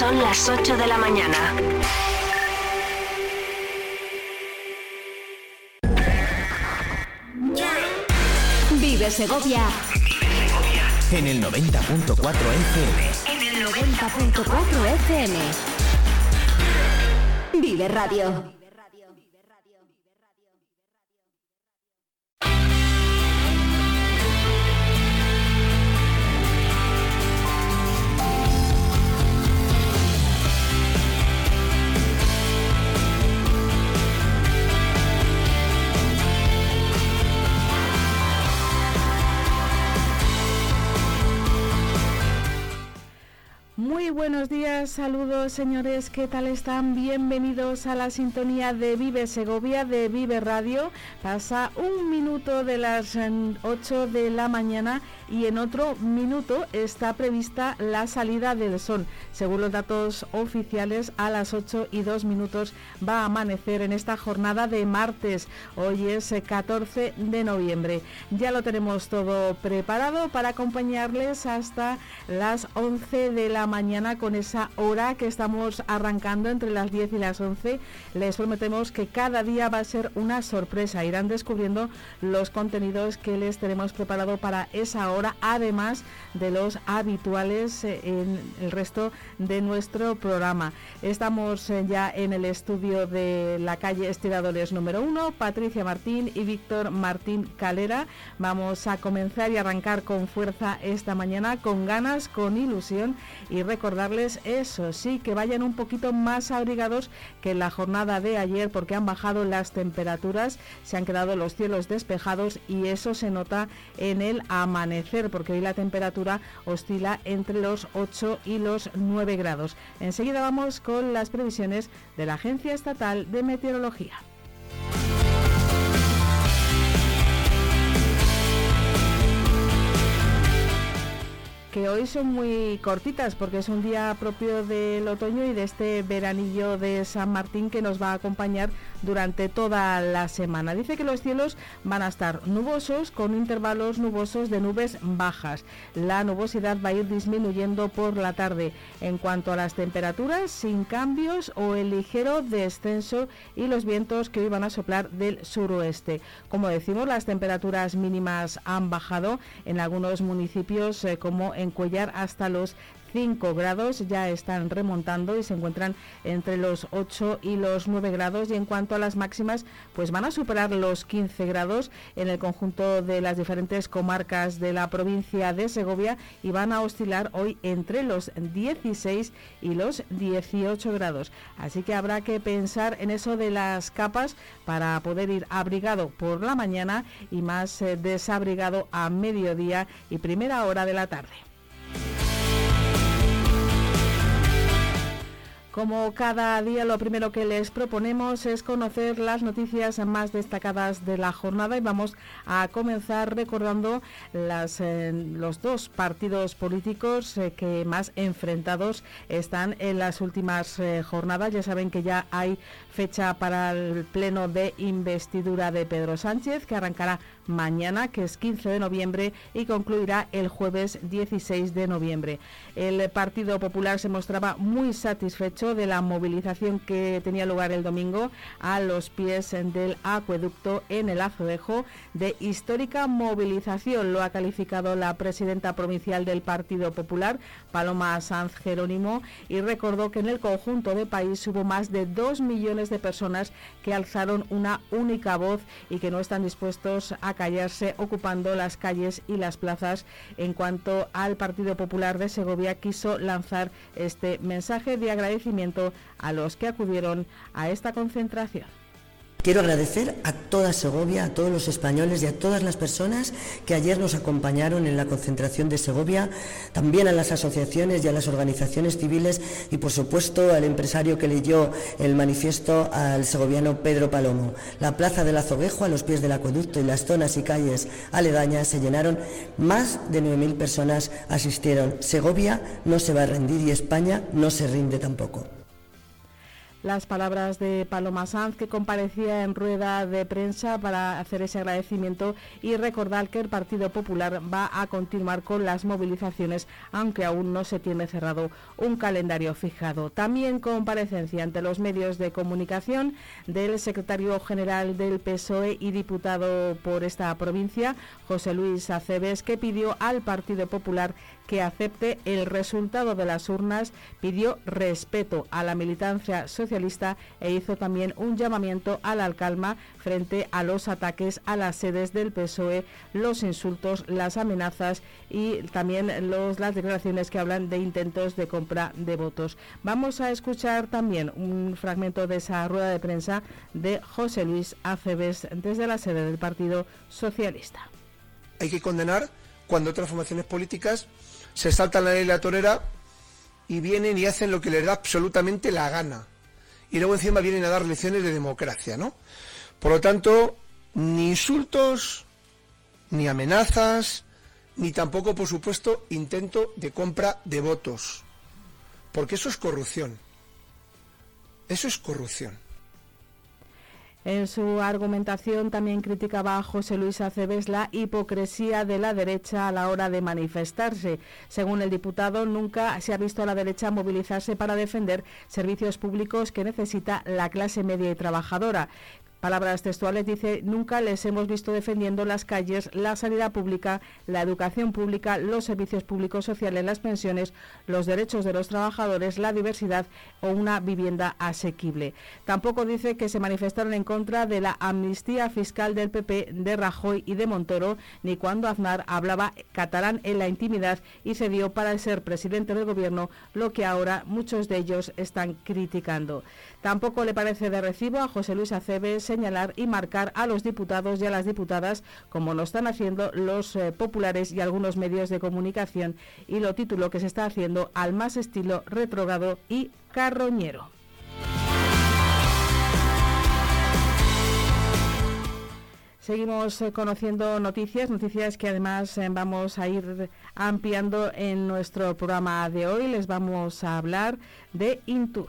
Son las 8 de la mañana. Vive Segovia. En el 90.4 FM. En el 90.4 FM. Vive Radio. Muy buenos días, saludos señores, ¿qué tal están? Bienvenidos a la sintonía de Vive Segovia, de Vive Radio. Pasa un minuto de las 8 mm, de la mañana y en otro minuto está prevista la salida del sol. Según los datos oficiales, a las 8 y 2 minutos va a amanecer en esta jornada de martes. Hoy es 14 eh, de noviembre. Ya lo tenemos todo preparado para acompañarles hasta las 11 de la mañana con esa hora que estamos arrancando entre las 10 y las 11. Les prometemos que cada día va a ser una sorpresa. Irán descubriendo los contenidos que les tenemos preparado para esa hora además de los habituales eh, en el resto de nuestro programa. Estamos eh, ya en el estudio de la calle Estiradores número 1, Patricia Martín y Víctor Martín Calera. Vamos a comenzar y arrancar con fuerza esta mañana, con ganas, con ilusión y recordarles eso, sí, que vayan un poquito más abrigados que en la jornada de ayer porque han bajado las temperaturas, se han quedado los cielos despejados y eso se nota en el amanecer porque hoy la temperatura oscila entre los 8 y los 9 grados. Enseguida vamos con las previsiones de la Agencia Estatal de Meteorología. Que hoy son muy cortitas porque es un día propio del otoño y de este veranillo de San Martín que nos va a acompañar durante toda la semana. Dice que los cielos van a estar nubosos con intervalos nubosos de nubes bajas. La nubosidad va a ir disminuyendo por la tarde. En cuanto a las temperaturas, sin cambios o el ligero descenso y los vientos que hoy van a soplar del suroeste. Como decimos, las temperaturas mínimas han bajado en algunos municipios eh, como en Cuellar hasta los 5 grados, ya están remontando y se encuentran entre los 8 y los 9 grados y en cuanto a las máximas pues van a superar los 15 grados en el conjunto de las diferentes comarcas de la provincia de Segovia y van a oscilar hoy entre los 16 y los 18 grados. Así que habrá que pensar en eso de las capas para poder ir abrigado por la mañana y más eh, desabrigado a mediodía y primera hora de la tarde. Como cada día lo primero que les proponemos es conocer las noticias más destacadas de la jornada y vamos a comenzar recordando eh, los dos partidos políticos eh, que más enfrentados están en las últimas eh, jornadas. Ya saben que ya hay fecha para el pleno de investidura de Pedro Sánchez que arrancará mañana, que es 15 de noviembre, y concluirá el jueves 16 de noviembre. El Partido Popular se mostraba muy satisfecho de la movilización que tenía lugar el domingo a los pies del acueducto en el Azodejo de histórica movilización. Lo ha calificado la presidenta provincial del Partido Popular, Paloma Sanz Jerónimo, y recordó que en el conjunto de país hubo más de dos millones de personas que alzaron una única voz y que no están dispuestos a callarse ocupando las calles y las plazas. En cuanto al Partido Popular de Segovia, quiso lanzar este mensaje de agradecimiento a los que acudieron a esta concentración. Quiero agradecer a toda Segovia, a todos los españoles y a todas las personas que ayer nos acompañaron en la concentración de Segovia, también a las asociaciones y a las organizaciones civiles y, por supuesto, al empresario que leyó el manifiesto al segoviano Pedro Palomo. La plaza del Azoguejo, a los pies del acueducto y las zonas y calles aledañas se llenaron. Más de 9.000 personas asistieron. Segovia no se va a rendir y España no se rinde tampoco. Las palabras de Paloma Sanz, que comparecía en rueda de prensa para hacer ese agradecimiento y recordar que el Partido Popular va a continuar con las movilizaciones, aunque aún no se tiene cerrado un calendario fijado. También comparecencia ante los medios de comunicación del secretario general del PSOE y diputado por esta provincia, José Luis Aceves, que pidió al Partido Popular que acepte el resultado de las urnas, pidió respeto a la militancia socialista e hizo también un llamamiento a la calma frente a los ataques a las sedes del PSOE, los insultos, las amenazas y también los, las declaraciones que hablan de intentos de compra de votos. Vamos a escuchar también un fragmento de esa rueda de prensa de José Luis Aceves desde la sede del Partido Socialista. Hay que condenar cuando otras formaciones políticas se saltan la ley de la torera y vienen y hacen lo que les da absolutamente la gana. Y luego encima vienen a dar lecciones de democracia, ¿no? Por lo tanto, ni insultos, ni amenazas, ni tampoco, por supuesto, intento de compra de votos. Porque eso es corrupción. Eso es corrupción. En su argumentación también criticaba a José Luis Aceves la hipocresía de la derecha a la hora de manifestarse. Según el diputado, nunca se ha visto a la derecha movilizarse para defender servicios públicos que necesita la clase media y trabajadora. Palabras textuales dice, nunca les hemos visto defendiendo las calles, la sanidad pública, la educación pública, los servicios públicos sociales, las pensiones, los derechos de los trabajadores, la diversidad o una vivienda asequible. Tampoco dice que se manifestaron en contra de la amnistía fiscal del PP, de Rajoy y de Montoro, ni cuando Aznar hablaba catalán en la intimidad y cedió para ser presidente del gobierno, lo que ahora muchos de ellos están criticando. Tampoco le parece de recibo a José Luis Aceves señalar y marcar a los diputados y a las diputadas, como lo están haciendo los eh, populares y algunos medios de comunicación, y lo título que se está haciendo al más estilo retrogrado y carroñero. Seguimos eh, conociendo noticias, noticias que además eh, vamos a ir ampliando en nuestro programa de hoy. Les vamos a hablar de Intur.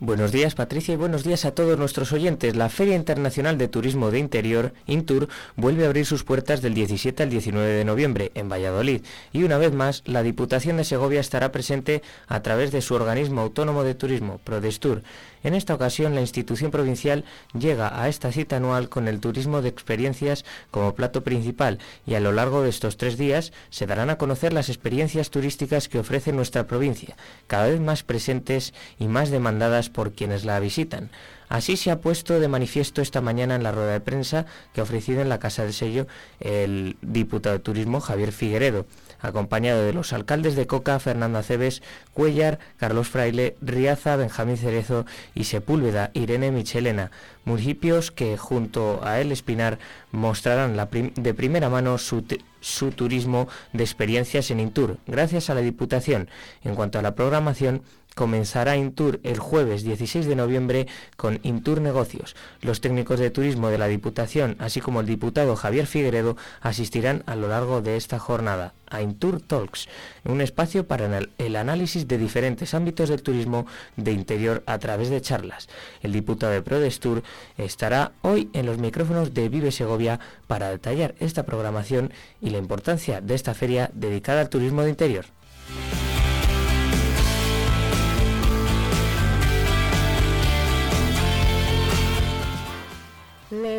Buenos días Patricia y buenos días a todos nuestros oyentes. La Feria Internacional de Turismo de Interior, Intur, vuelve a abrir sus puertas del 17 al 19 de noviembre en Valladolid y una vez más la Diputación de Segovia estará presente a través de su organismo autónomo de turismo, Prodestur. En esta ocasión, la institución provincial llega a esta cita anual con el turismo de experiencias como plato principal y a lo largo de estos tres días se darán a conocer las experiencias turísticas que ofrece nuestra provincia, cada vez más presentes y más demandadas por quienes la visitan. Así se ha puesto de manifiesto esta mañana en la rueda de prensa que ha ofrecido en la Casa del Sello el diputado de Turismo Javier Figueredo acompañado de los alcaldes de Coca, Fernando Aceves, Cuellar, Carlos Fraile, Riaza, Benjamín Cerezo y Sepúlveda, Irene Michelena, municipios que junto a El Espinar mostrarán de primera mano su, su turismo de experiencias en Intur, gracias a la Diputación. En cuanto a la programación, comenzará Intur el jueves 16 de noviembre con Intur Negocios. Los técnicos de turismo de la Diputación, así como el diputado Javier Figueredo, asistirán a lo largo de esta jornada a Intur Talks, un espacio para el análisis de diferentes ámbitos del turismo de interior a través de charlas. El diputado de Prodestur estará hoy en los micrófonos de Vive Segovia para detallar esta programación y la importancia de esta feria dedicada al turismo de interior.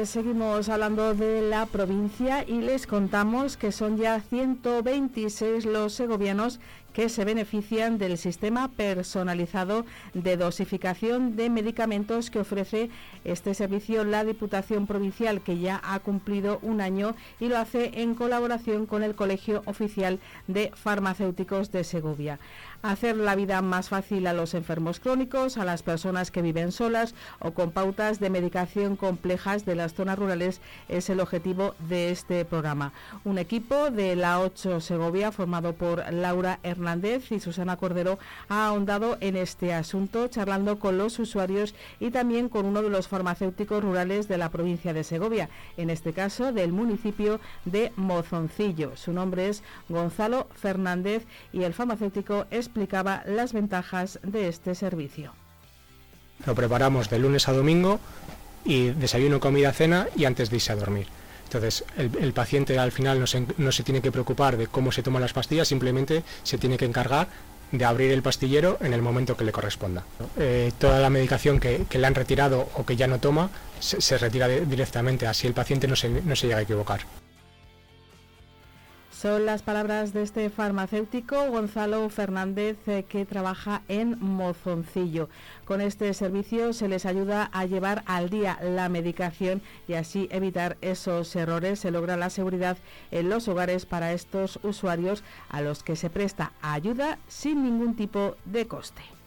Seguimos hablando de la provincia y les contamos que son ya 126 los segovianos que se benefician del sistema personalizado de dosificación de medicamentos que ofrece este servicio la Diputación Provincial, que ya ha cumplido un año y lo hace en colaboración con el Colegio Oficial de Farmacéuticos de Segovia hacer la vida más fácil a los enfermos crónicos, a las personas que viven solas o con pautas de medicación complejas de las zonas rurales es el objetivo de este programa. Un equipo de la 8 Segovia formado por Laura Hernández y Susana Cordero ha ahondado en este asunto charlando con los usuarios y también con uno de los farmacéuticos rurales de la provincia de Segovia, en este caso del municipio de Mozoncillo. Su nombre es Gonzalo Fernández y el farmacéutico es explicaba las ventajas de este servicio. Lo preparamos de lunes a domingo y desayuno, comida, cena y antes de irse a dormir. Entonces, el, paciente al final no se, no se, tiene que preocupar de cómo se toman las pastillas, simplemente se tiene que encargar de abrir el pastillero en el momento que le corresponda. Eh, toda la medicación que, le han retirado o que ya no toma se, retira directamente, así el paciente no se, no se llega a equivocar. Son las palabras de este farmacéutico Gonzalo Fernández eh, que trabaja en Mozoncillo. Con este servicio se les ayuda a llevar al día la medicación y así evitar esos errores. Se logra la seguridad en los hogares para estos usuarios a los que se presta ayuda sin ningún tipo de coste.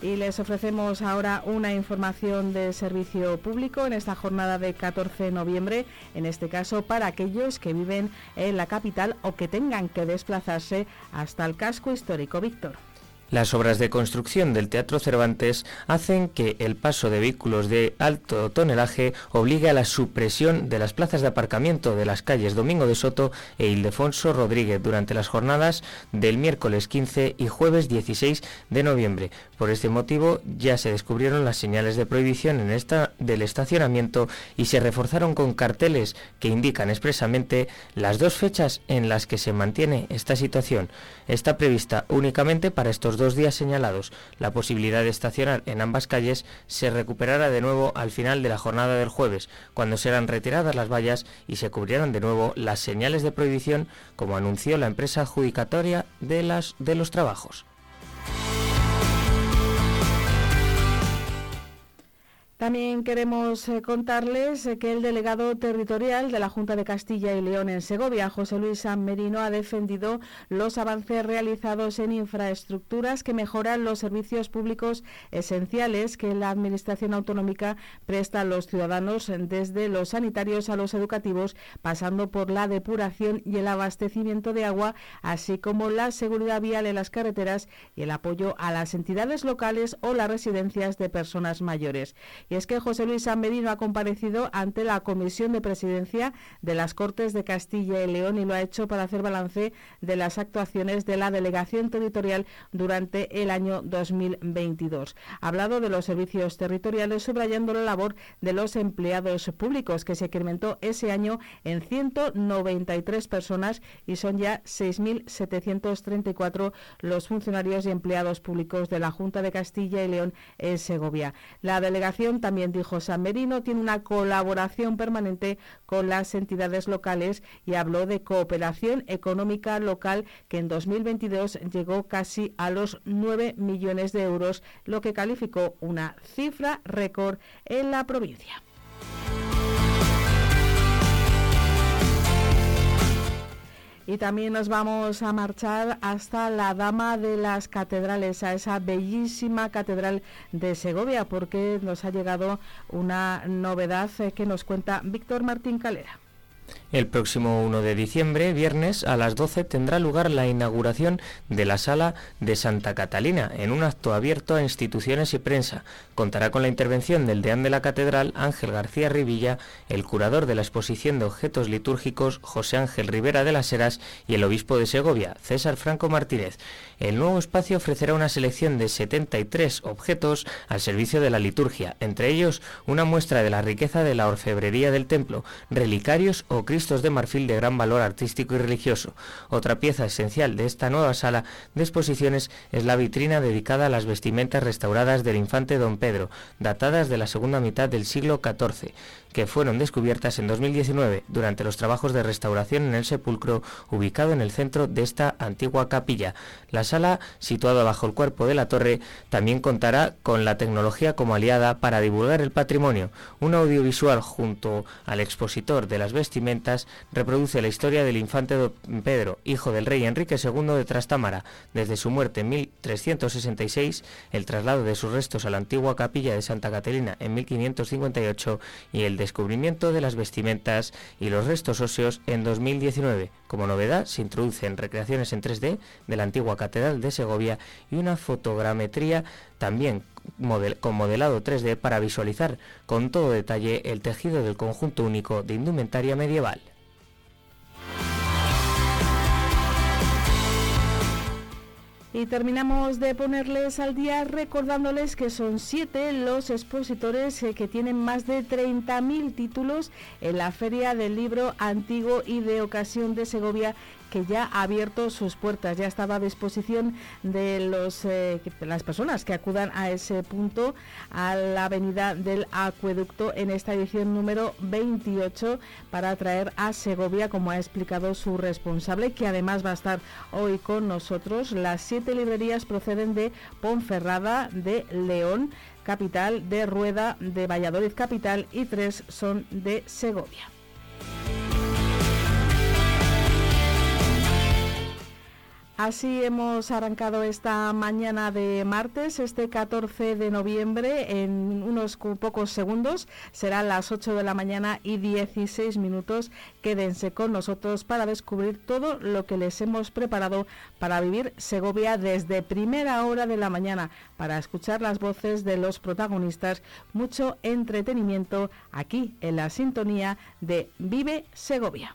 Y les ofrecemos ahora una información de servicio público en esta jornada de 14 de noviembre, en este caso para aquellos que viven en la capital o que tengan que desplazarse hasta el casco histórico Víctor. Las obras de construcción del Teatro Cervantes hacen que el paso de vehículos de alto tonelaje obligue a la supresión de las plazas de aparcamiento de las calles Domingo de Soto e Ildefonso Rodríguez durante las jornadas del miércoles 15 y jueves 16 de noviembre. Por este motivo ya se descubrieron las señales de prohibición en esta del estacionamiento y se reforzaron con carteles que indican expresamente las dos fechas en las que se mantiene esta situación. Está prevista únicamente para estos dos días señalados, la posibilidad de estacionar en ambas calles se recuperará de nuevo al final de la jornada del jueves, cuando serán retiradas las vallas y se cubrirán de nuevo las señales de prohibición, como anunció la empresa adjudicatoria de, las, de los trabajos. También queremos eh, contarles eh, que el delegado territorial de la Junta de Castilla y León en Segovia, José Luis San Merino, ha defendido los avances realizados en infraestructuras que mejoran los servicios públicos esenciales que la Administración autonómica presta a los ciudadanos, desde los sanitarios a los educativos, pasando por la depuración y el abastecimiento de agua, así como la seguridad vial en las carreteras y el apoyo a las entidades locales o las residencias de personas mayores. Y es que José Luis San ha comparecido ante la Comisión de Presidencia de las Cortes de Castilla y León y lo ha hecho para hacer balance de las actuaciones de la delegación territorial durante el año 2022. Ha hablado de los servicios territoriales, subrayando la labor de los empleados públicos, que se incrementó ese año en 193 personas y son ya 6.734 los funcionarios y empleados públicos de la Junta de Castilla y León en Segovia. La delegación también dijo San Merino, tiene una colaboración permanente con las entidades locales y habló de cooperación económica local que en 2022 llegó casi a los 9 millones de euros, lo que calificó una cifra récord en la provincia. Y también nos vamos a marchar hasta la Dama de las Catedrales, a esa bellísima catedral de Segovia, porque nos ha llegado una novedad eh, que nos cuenta Víctor Martín Calera. El próximo 1 de diciembre, viernes, a las 12 tendrá lugar la inauguración de la Sala de Santa Catalina, en un acto abierto a instituciones y prensa. Contará con la intervención del deán de la Catedral, Ángel García Rivilla, el curador de la exposición de objetos litúrgicos, José Ángel Rivera de las Heras, y el obispo de Segovia, César Franco Martínez. El nuevo espacio ofrecerá una selección de 73 objetos al servicio de la liturgia, entre ellos una muestra de la riqueza de la orfebrería del templo, relicarios o Cristos de marfil de gran valor artístico y religioso. Otra pieza esencial de esta nueva sala de exposiciones es la vitrina dedicada a las vestimentas restauradas del infante don Pedro, datadas de la segunda mitad del siglo XIV que fueron descubiertas en 2019 durante los trabajos de restauración en el sepulcro ubicado en el centro de esta antigua capilla. La sala, situada bajo el cuerpo de la torre, también contará con la tecnología como aliada para divulgar el patrimonio. Un audiovisual junto al expositor de las vestimentas reproduce la historia del infante don Pedro, hijo del rey Enrique II de Trastámara, desde su muerte en 1366, el traslado de sus restos a la antigua capilla de Santa Catalina en 1558 y el descubrimiento de las vestimentas y los restos óseos en 2019. Como novedad, se introducen recreaciones en 3D de la antigua Catedral de Segovia y una fotogrametría también con modelado 3D para visualizar con todo detalle el tejido del conjunto único de indumentaria medieval. Y terminamos de ponerles al día recordándoles que son siete los expositores eh, que tienen más de 30.000 títulos en la Feria del Libro Antiguo y de Ocasión de Segovia que ya ha abierto sus puertas, ya estaba a disposición de los, eh, las personas que acudan a ese punto, a la avenida del Acueducto, en esta edición número 28, para traer a Segovia, como ha explicado su responsable, que además va a estar hoy con nosotros. Las siete librerías proceden de Ponferrada, de León, capital, de Rueda, de Valladolid, capital, y tres son de Segovia. Así hemos arrancado esta mañana de martes, este 14 de noviembre, en unos pocos segundos. Serán las 8 de la mañana y 16 minutos. Quédense con nosotros para descubrir todo lo que les hemos preparado para vivir Segovia desde primera hora de la mañana, para escuchar las voces de los protagonistas, mucho entretenimiento aquí en la sintonía de Vive Segovia.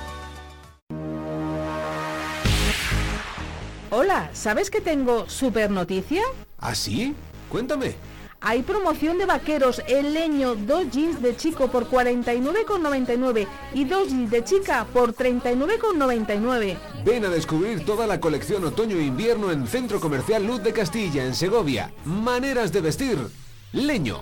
Hola, ¿sabes que tengo super noticia? ¿Ah, sí? Cuéntame. Hay promoción de vaqueros en leño, dos jeans de chico por 49,99 y dos jeans de chica por 39,99. Ven a descubrir toda la colección otoño e invierno en Centro Comercial Luz de Castilla, en Segovia. Maneras de vestir. Leño.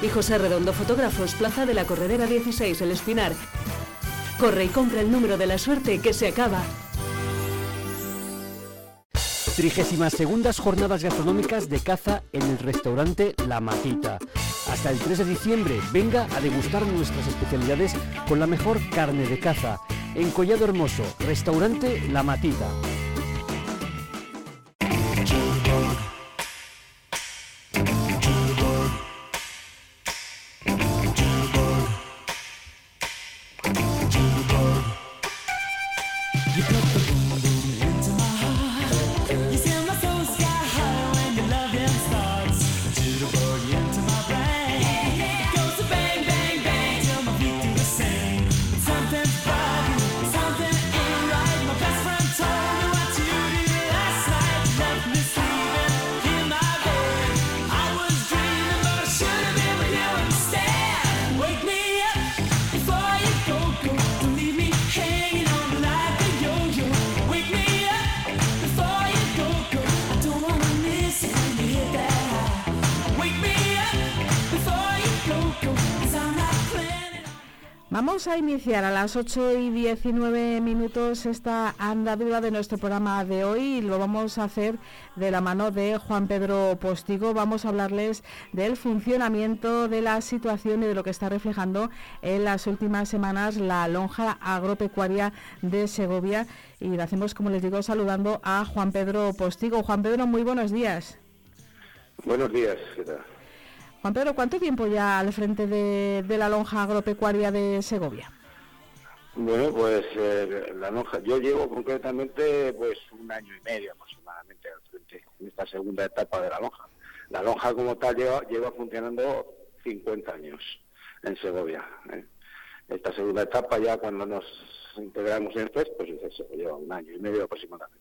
Y José Redondo Fotógrafos, Plaza de la Corredera 16, El Espinar. Corre y compra el número de la suerte que se acaba. 32 segundas jornadas gastronómicas de caza en el restaurante La Matita. Hasta el 3 de diciembre, venga a degustar nuestras especialidades con la mejor carne de caza. En Collado Hermoso, restaurante La Matita. Vamos a iniciar a las 8 y 19 minutos esta andadura de nuestro programa de hoy y lo vamos a hacer de la mano de Juan Pedro Postigo. Vamos a hablarles del funcionamiento de la situación y de lo que está reflejando en las últimas semanas la lonja agropecuaria de Segovia y lo hacemos, como les digo, saludando a Juan Pedro Postigo. Juan Pedro, muy buenos días. Buenos días, ¿qué tal? Juan Pedro, ¿cuánto tiempo ya al frente de, la lonja agropecuaria de Segovia? Bueno, pues eh, la lonja, yo llevo concretamente pues un año y medio aproximadamente al frente, en esta segunda etapa de la lonja. La lonja como tal lleva, funcionando 50 años. en Segovia. ¿eh? Esta segunda etapa ya cuando nos integramos en FES, pues eso lleva un año y medio aproximadamente.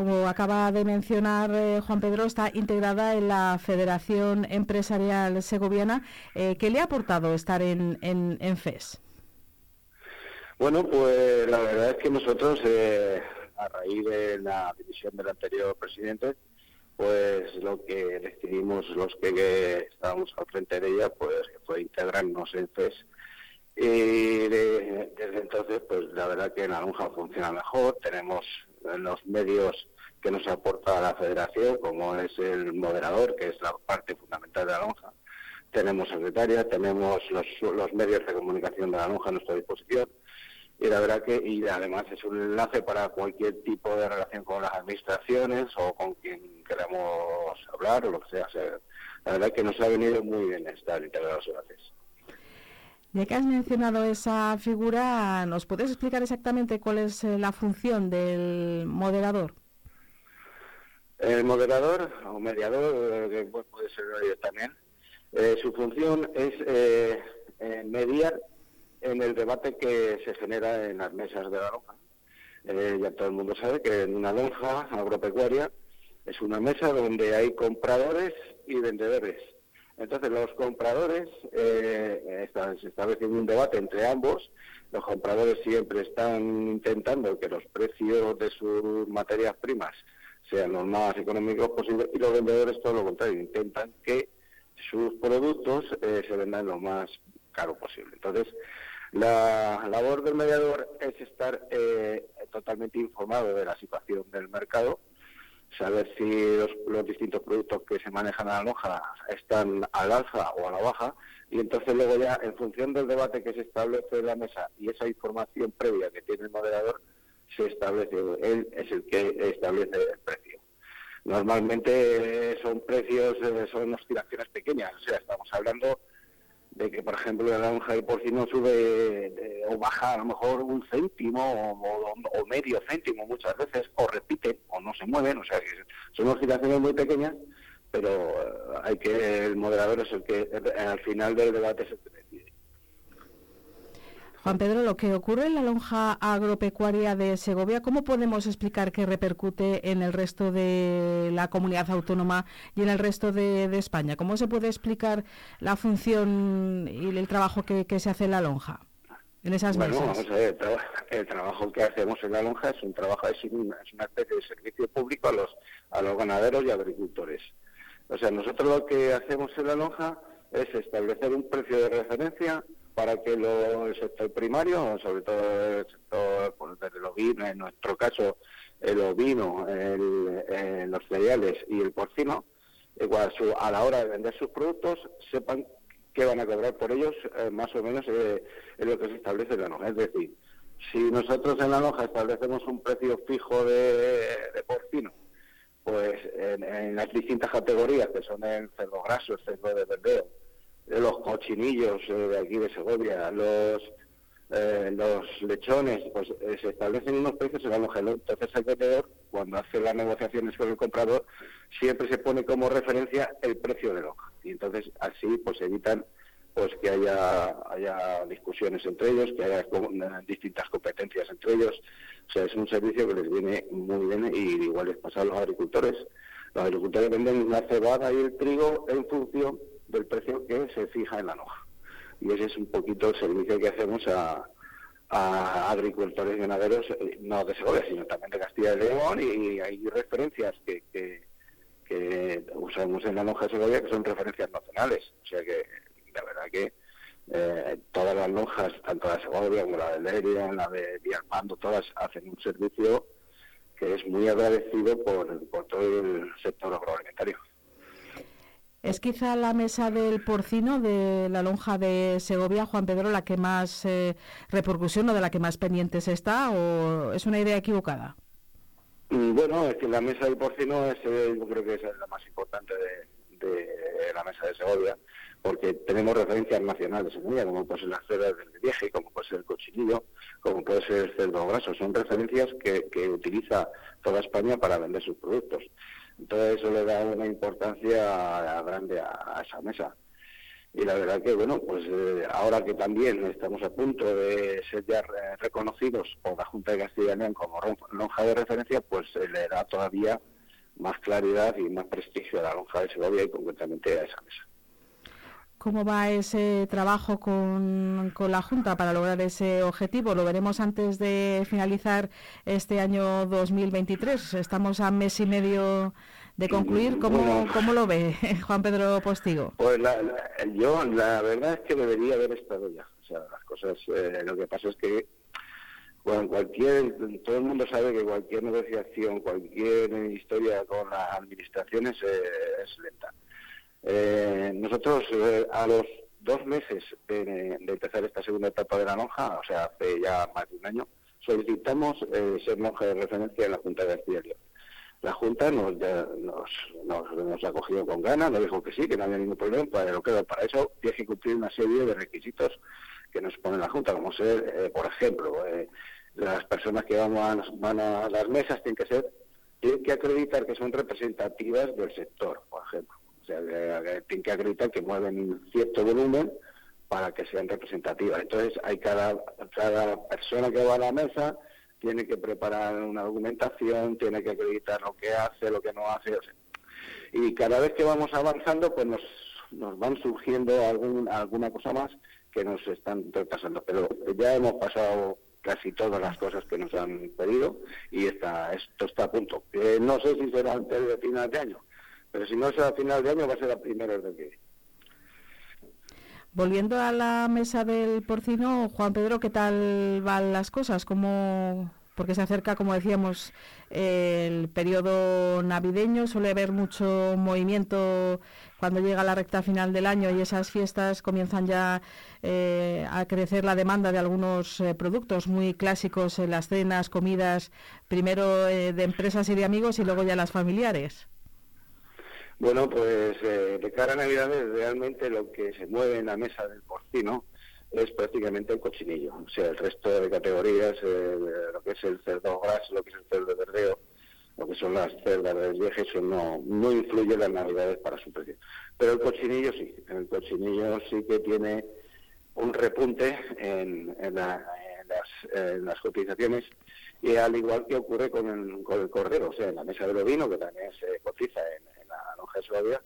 Como acaba de mencionar eh, Juan Pedro, está integrada en la Federación Empresarial Segoviana. Eh, ¿Qué le ha aportado estar en, en, FES? Bueno, pues la verdad es que nosotros, eh, a raíz de la división del anterior presidente, pues lo que decidimos los que estábamos al frente de ella, pues fue integrarnos en FES. Y desde entonces, pues la verdad que la lonja funciona mejor, tenemos los medios que nos aporta la federación, como es el moderador, que es la parte fundamental de la lonja. Tenemos secretaria, tenemos los, los medios de comunicación de la lonja a nuestra disposición y la verdad que y además es un enlace para cualquier tipo de relación con las administraciones o con quien queramos hablar o lo que sea. la verdad que nos ha venido muy bien estar integrados en la CES. Ya que has mencionado esa figura, ¿nos puedes explicar exactamente cuál es eh, la función del moderador? El moderador o mediador, eh, que puede ser también, eh, su función es mediar en el debate que se genera en las mesas de la lonja. ya todo el mundo sabe que en una lonja agropecuaria es una mesa donde hay compradores y vendedores entonces los compradores, eh, se establece un debate entre ambos, los compradores siempre están intentando que los precios de sus materias primas sean los más económicos posibles y los vendedores todo lo contrario, intentan que sus productos eh, se vendan lo más caro posible. Entonces, la labor del mediador es estar eh, totalmente informado de la situación del mercado, saber si los, distintos productos que se manejan a la lonja están al alza o a la baja, y entonces luego ya, en función del debate que se establece en la mesa y esa información previa que tiene el moderador, se establece, él es el que establece el precio. Normalmente son precios, eh, son oscilaciones pequeñas, o sea, estamos hablando de que, por ejemplo, la lonja de porcino sube o baja a lo mejor un céntimo o, medio céntimo muchas veces, o repite o no se mueven, o sea, que son oscilaciones muy pequeñas, pero eh, hay que el moderador es el que al final del debate es el que. Juan Pedro, lo que ocurre en la lonja agropecuaria de Segovia, ¿cómo podemos explicar que repercute en el resto de la comunidad autónoma y en el resto de, España? ¿Cómo se puede explicar la función y el trabajo que, se hace en la lonja? En esas bueno, vamos a ver, el, trabajo que hacemos en la lonja es un trabajo, es una, especie de servicio público a los, a los ganaderos y agricultores. O sea, nosotros lo que hacemos en la lonja es establecer un precio de referencia para que el sector primario, sobre todo el sector pues, de los vinos, en nuestro caso el ovino, los cereales y el porcino, igual a la hora de vender sus productos sepan qué van a cobrar por ellos, eh, más o menos eh, es lo que se establece en la noja. Es decir, si nosotros en la noja establecemos un precio fijo de, porcino, pues en, las distintas categorías, que son el cerdo graso, el cerdo de verdeo, los cochinillos eh, de aquí de Segovia, los eh, los lechones, pues eh, se establecen unos precios en la lonja. Entonces el vendedor, cuando hace las negociaciones con el comprador, siempre se pone como referencia el precio de lonja. Y entonces así pues evitan pues que haya, haya discusiones entre ellos, que haya distintas competencias entre ellos. O sea, es un servicio que les viene muy bien y igual les pasa a los agricultores. Los agricultores venden la cebada y el trigo en función del precio que se fija en la hoja. Y ese es un poquito el servicio que hacemos a, agricultores y ganaderos, eh, no de Segovia, sino también de Castilla y León, y, hay referencias que, que, usamos en la lonja de Segovia que son referencias nacionales. O sea que la verdad que eh, todas las lonjas, tanto la de Segovia como la de Leria, la de Villalpando, todas hacen un servicio que es muy agradecido por, por todo el sector agroalimentario. ¿Es quizá la mesa del porcino de la lonja de Segovia, Juan Pedro, la que más eh, repercusión o de la que más pendientes está o es una idea equivocada? Mm, bueno, es que la mesa del porcino es, eh, yo creo que es la más importante de, la mesa de Segovia, porque tenemos referencias nacionales en ella, como puede ser la cera del vieje, como puede ser el cochinillo, como puede ser el cerdo graso. Son referencias que, que utiliza toda España para vender sus productos. Entonces eso le da una importancia grande a, esa mesa. y la verdad que, bueno, pues eh, ahora que también estamos a punto de ser ya reconocidos por la Junta de Castilla y León como lonja de referencia, pues se le da todavía más claridad y más prestigio a la lonja de Segovia y concretamente a esa mesa. ¿Cómo va ese trabajo con, con, la Junta para lograr ese objetivo? Lo veremos antes de finalizar este año 2023. Estamos a mes y medio de concluir. ¿Cómo, ¿cómo lo ve Juan Pedro Postigo? Pues yo la verdad es que debería haber estado ya. O sea, las cosas, eh, lo que pasa es que bueno, cualquier, todo el mundo sabe que cualquier negociación, cualquier historia con las administraciones eh, es lenta. Eh, nosotros eh, a los dos meses de, empezar esta segunda etapa de la lonja, o sea, hace ya más de un año, solicitamos eh, ser monja de referencia en la Junta de Castilla La Junta nos, nos, nos, ha cogido con ganas, nos dijo que sí, que no había ningún problema, pero que para eso tiene que cumplir una serie de requisitos que nos pone la Junta, como ser, por ejemplo, las personas que van a, van a las mesas tienen que ser, tienen que acreditar que son representativas del sector, por ejemplo tienen que acreditar que mueven cierto volumen para que sean representativas. Entonces, hay cada, cada persona que va a la mesa tiene que preparar una documentación, tiene que acreditar lo que hace, lo que no hace. y cada vez que vamos avanzando, pues nos, nos van surgiendo algún, alguna cosa más que nos están retrasando. Pero ya hemos pasado casi todas las cosas que nos han pedido y está, esto está a punto. no sé si será antes de final de año, pero si no es a final de año, va a ser a primeros de que. Volviendo a la mesa del porcino, Juan Pedro, ¿qué tal van las cosas? ¿Cómo, porque se acerca, como decíamos, el periodo navideño, suele haber mucho movimiento cuando llega la recta final del año y esas fiestas comienzan ya eh, a crecer la demanda de algunos eh, productos muy clásicos en las cenas, comidas, primero eh, de empresas y de amigos y luego ya las familiares. Bueno, pues eh, de cara a Navidades realmente lo que se mueve en la mesa del porcino es prácticamente el cochinillo. O sea, el resto de categorías, eh, lo que es el cerdo gras, lo que es el cerdo de verdeo, lo que son las cerdas del viejo, eso no, no influye en las Navidades para su precio. Pero el cochinillo sí, el cochinillo sí que tiene un repunte en, las, en las cotizaciones y al igual que ocurre con el, con el cordero, o sea, en la mesa del ovino, que también se cotiza en, lonja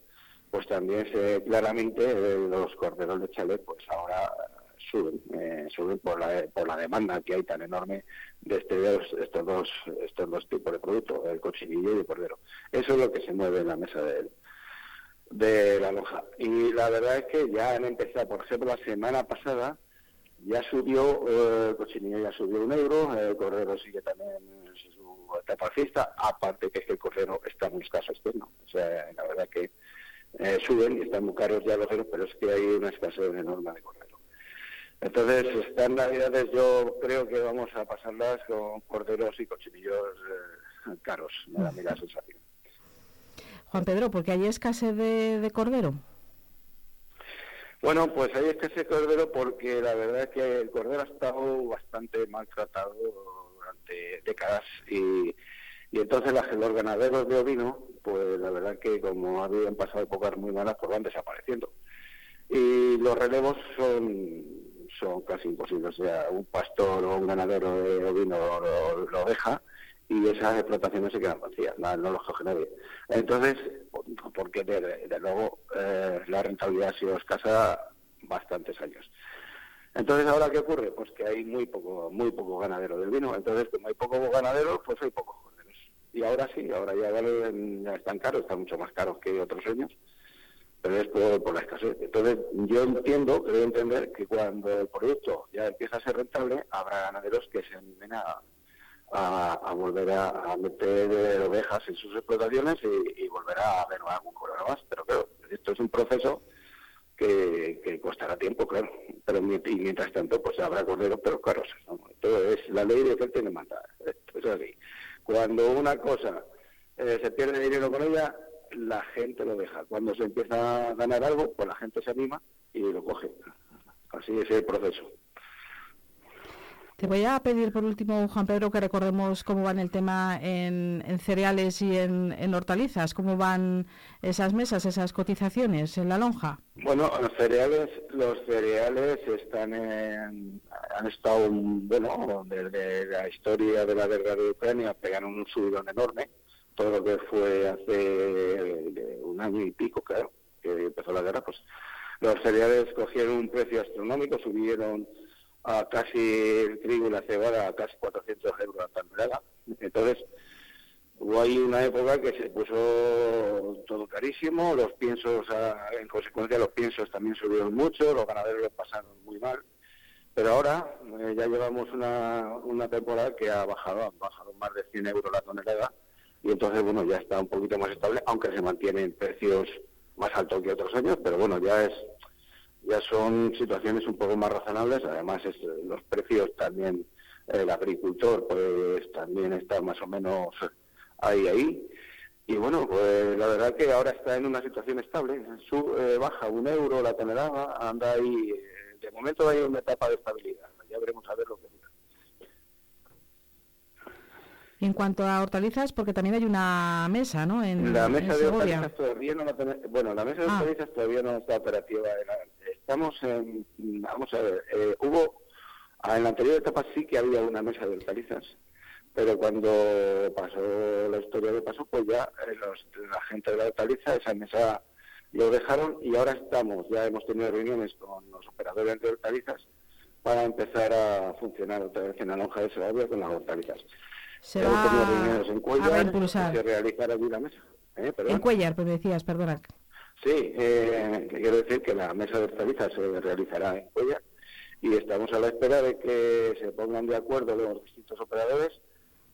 pues también se, claramente eh, los corderos de chalet pues ahora suben, eh, suben por la, por la demanda que hay tan enorme de este, estos, dos, estos dos tipos de productos, el cochinillo y el cordero. Eso es lo que se mueve en la mesa de, de la loja. Y la verdad es que ya han empezado, por ejemplo, la semana pasada ya subió, eh, el cochinillo ya subió un euro, el cordero sigue también etapa fiesta, aparte que es que el cordero está muy escaso externo. O sea, la verdad que eh, suben y están muy caros ya los ceros, pero es que hay una escasez enorme de cordero. Entonces, estas navidades yo creo que vamos a pasarlas con corderos y cochinillos eh, caros, me da la sensación. Juan Pedro, ¿por qué hay escasez de, de cordero? Bueno, pues hay escasez de cordero porque la verdad es que el cordero ha estado bastante maltratado durante décadas y, y entonces los ganaderos de ovino, pues la verdad que como habían pasado épocas muy malas, pues van desapareciendo. Y los relevos son, son casi imposibles. O sea, un pastor o un ganadero de ovino lo, deja y esas explotaciones se quedan vacías, no, no los coge nadie. Entonces, porque de, luego eh, la rentabilidad ha sido escasa bastantes años. Entonces, ¿ahora qué ocurre? Pues que hay muy poco muy poco ganadero del vino. Entonces, como hay poco ganadero, pues hay pocos corderos. Y ahora sí, ahora ya, ya están caros, están mucho más caros que otros años, pero es por, la escasez. Entonces, yo entiendo, creo entender que cuando el producto ya empieza a ser rentable, habrá ganaderos que se animen a, a, volver a, meter ovejas en sus explotaciones y, volver a haber algún cordero más. Pero claro, esto es un proceso que, costará tiempo, claro. Pero mientras tanto, pues habrá corderos, pero caros. Entonces, la ley de oferta y demanda. es así. Cuando una cosa eh, se pierde dinero con ella, la gente lo deja. Cuando se empieza a ganar algo, pues la gente se anima y lo coge. Así es el proceso. Te voy a pedir por último, Juan Pedro, que recordemos cómo van el tema en, cereales y en, hortalizas, cómo van esas mesas, esas cotizaciones en la lonja. Bueno, los cereales, los cereales están han estado, bueno, desde la historia de la guerra de Ucrania pegaron un subidón enorme, todo lo que fue hace un año y pico, claro, que empezó la guerra, pues los cereales cogieron un precio astronómico, subieron a casi el trigo y la cebada a casi 400 euros la tonelada. Entonces, hubo ahí una época que se puso todo carísimo, los piensos, en consecuencia los piensos también subieron mucho, los ganaderos lo pasaron muy mal. Pero ahora eh, ya llevamos una, una temporada que ha bajado, ha bajado más de 100 euros la tonelada y entonces, bueno, ya está un poquito más estable, aunque se mantienen precios más altos que otros años, pero bueno, ya es ya son situaciones un poco más razonables. Además, es, los precios también, el agricultor pues también está más o menos ahí, ahí. Y bueno, pues la verdad que ahora está en una situación estable. Su, eh, baja un euro la tonelada, anda ahí. Eh, de momento hay una etapa de estabilidad. Ya veremos a ver lo que en cuanto a hortalizas, porque también hay una mesa, ¿no? En, la mesa de hortalizas todavía no la bueno, la mesa de ah. hortalizas todavía no está operativa. Estamos en, vamos a ver, eh, hubo, en la anterior etapa sí que había una mesa de hortalizas, pero cuando pasó la historia de paso, pues ya eh, los, la gente de la hortaliza, esa mesa lo dejaron y ahora estamos, ya hemos tenido reuniones con los operadores de hortalizas para empezar a funcionar otra vez en la lonja de Segovia con las hortalizas se va a impulsar. Se realizará allí la mesa. ¿eh? En Cuellar, pues decías, perdona. Sí, eh, quiero decir que la mesa de hortalizas se realizará en Cuellar y estamos a la espera de que se pongan de acuerdo los distintos operadores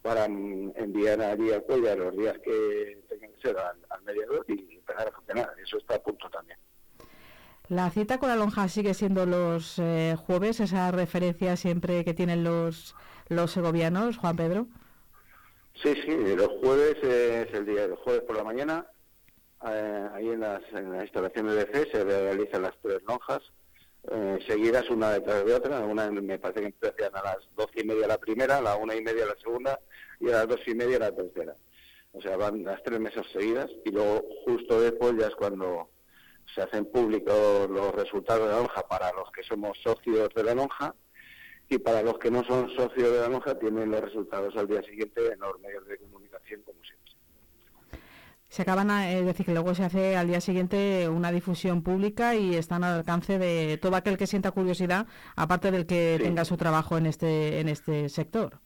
para mm, enviar allí a Cuellar los días que tengan que ser al, mediador y empezar a funcionar. Eso está a punto también. La cita con la lonja sigue siendo los eh, jueves, esa referencia siempre que tienen los, los segovianos, Juan Pedro. Sí, sí, los jueves es el día, los jueves por la mañana, eh, ahí en las, instalaciones de fe se realizan las tres lonjas, eh, seguidas una detrás de otra, una me parece que empiezan a las doce y media la primera, a la una y media la segunda y a las dos y media la tercera. O sea, van las tres mesas seguidas y luego justo después ya es cuando se hacen públicos los resultados de la lonja para los que somos socios de la lonja y para los que no son socios de la lonja tienen los resultados al día siguiente en los medios de comunicación como siempre. Se acaban, a, es decir, que luego se hace al día siguiente una difusión pública y están al alcance de todo aquel que sienta curiosidad, aparte del que tenga su trabajo en este en este sector.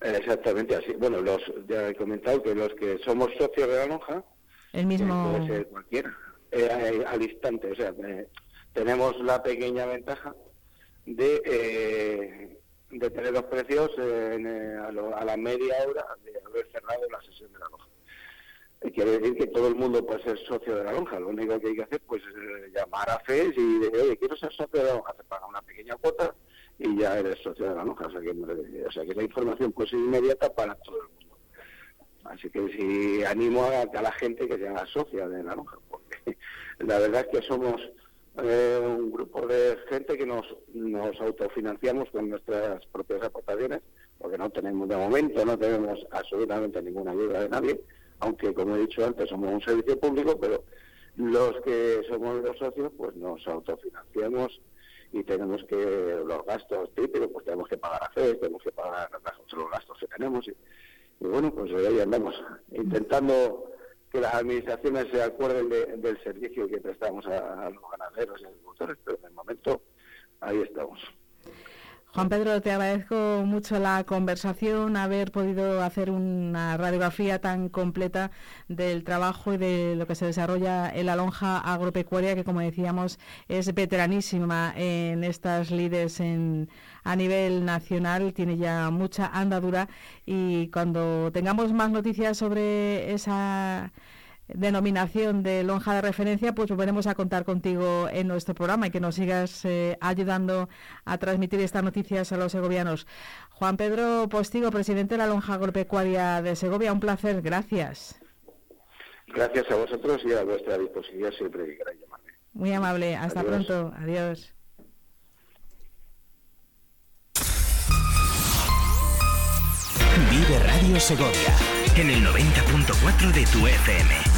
Exactamente así. Bueno, los ya he comentado que los que somos socios de la lonja, el mismo puede ser cualquiera, eh, al instante. O sea, eh, tenemos la pequeña ventaja de, eh, de tener los precios eh, a, la media hora de haber cerrado la sesión de la lonja. Quiere decir que todo el mundo puede ser socio de la lonja. Lo único que hay que hacer pues es eh, llamar a FES y decir, oye, quiero ser socio de la lonja. Se paga una pequeña cuota y ya eres socio de la lonja. O sea que, o sea, que la información pues es inmediata para todo el mundo. Así que sí animo a, a la gente que sea socia de la lonja, porque la verdad es que somos eh, un grupo de gente que nos, nos autofinanciamos con nuestras propias aportaciones, porque no tenemos de momento, no tenemos absolutamente ninguna ayuda de nadie, aunque como he dicho antes somos un servicio público, pero los que somos los socios pues nos autofinanciamos y tenemos que los gastos típicos pues tenemos que pagar a FED, tenemos que pagar los gastos que tenemos y, y bueno pues ahí andamos intentando que las administraciones se acuerden del servicio que prestamos a, los ganaderos y agricultores, pero en el momento ahí estamos. Juan Pedro, te agradezco mucho la conversación, haber podido hacer una radiografía tan completa del trabajo y de lo que se desarrolla en la lonja agropecuaria, que como decíamos es veteranísima en estas lides en, a nivel nacional, tiene ya mucha andadura y cuando tengamos más noticias sobre esa denominación de lonja de referencia, pues volveremos a contar contigo en nuestro programa y que nos sigas eh, ayudando a transmitir estas noticias a los segovianos. Juan Pedro Postigo, presidente de la lonja agropecuaria de Segovia, un placer, gracias. Gracias a vosotros y a vuestra disposición siempre que queráis llamarme. Muy amable, hasta pronto, adiós. Radio Segovia, en el 90.4 de tu FM.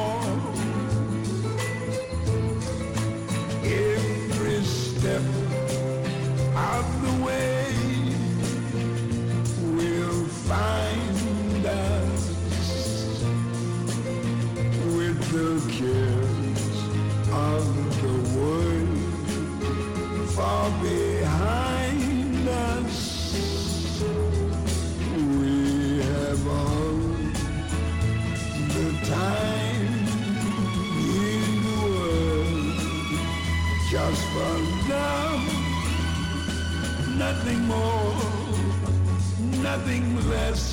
Nothing less.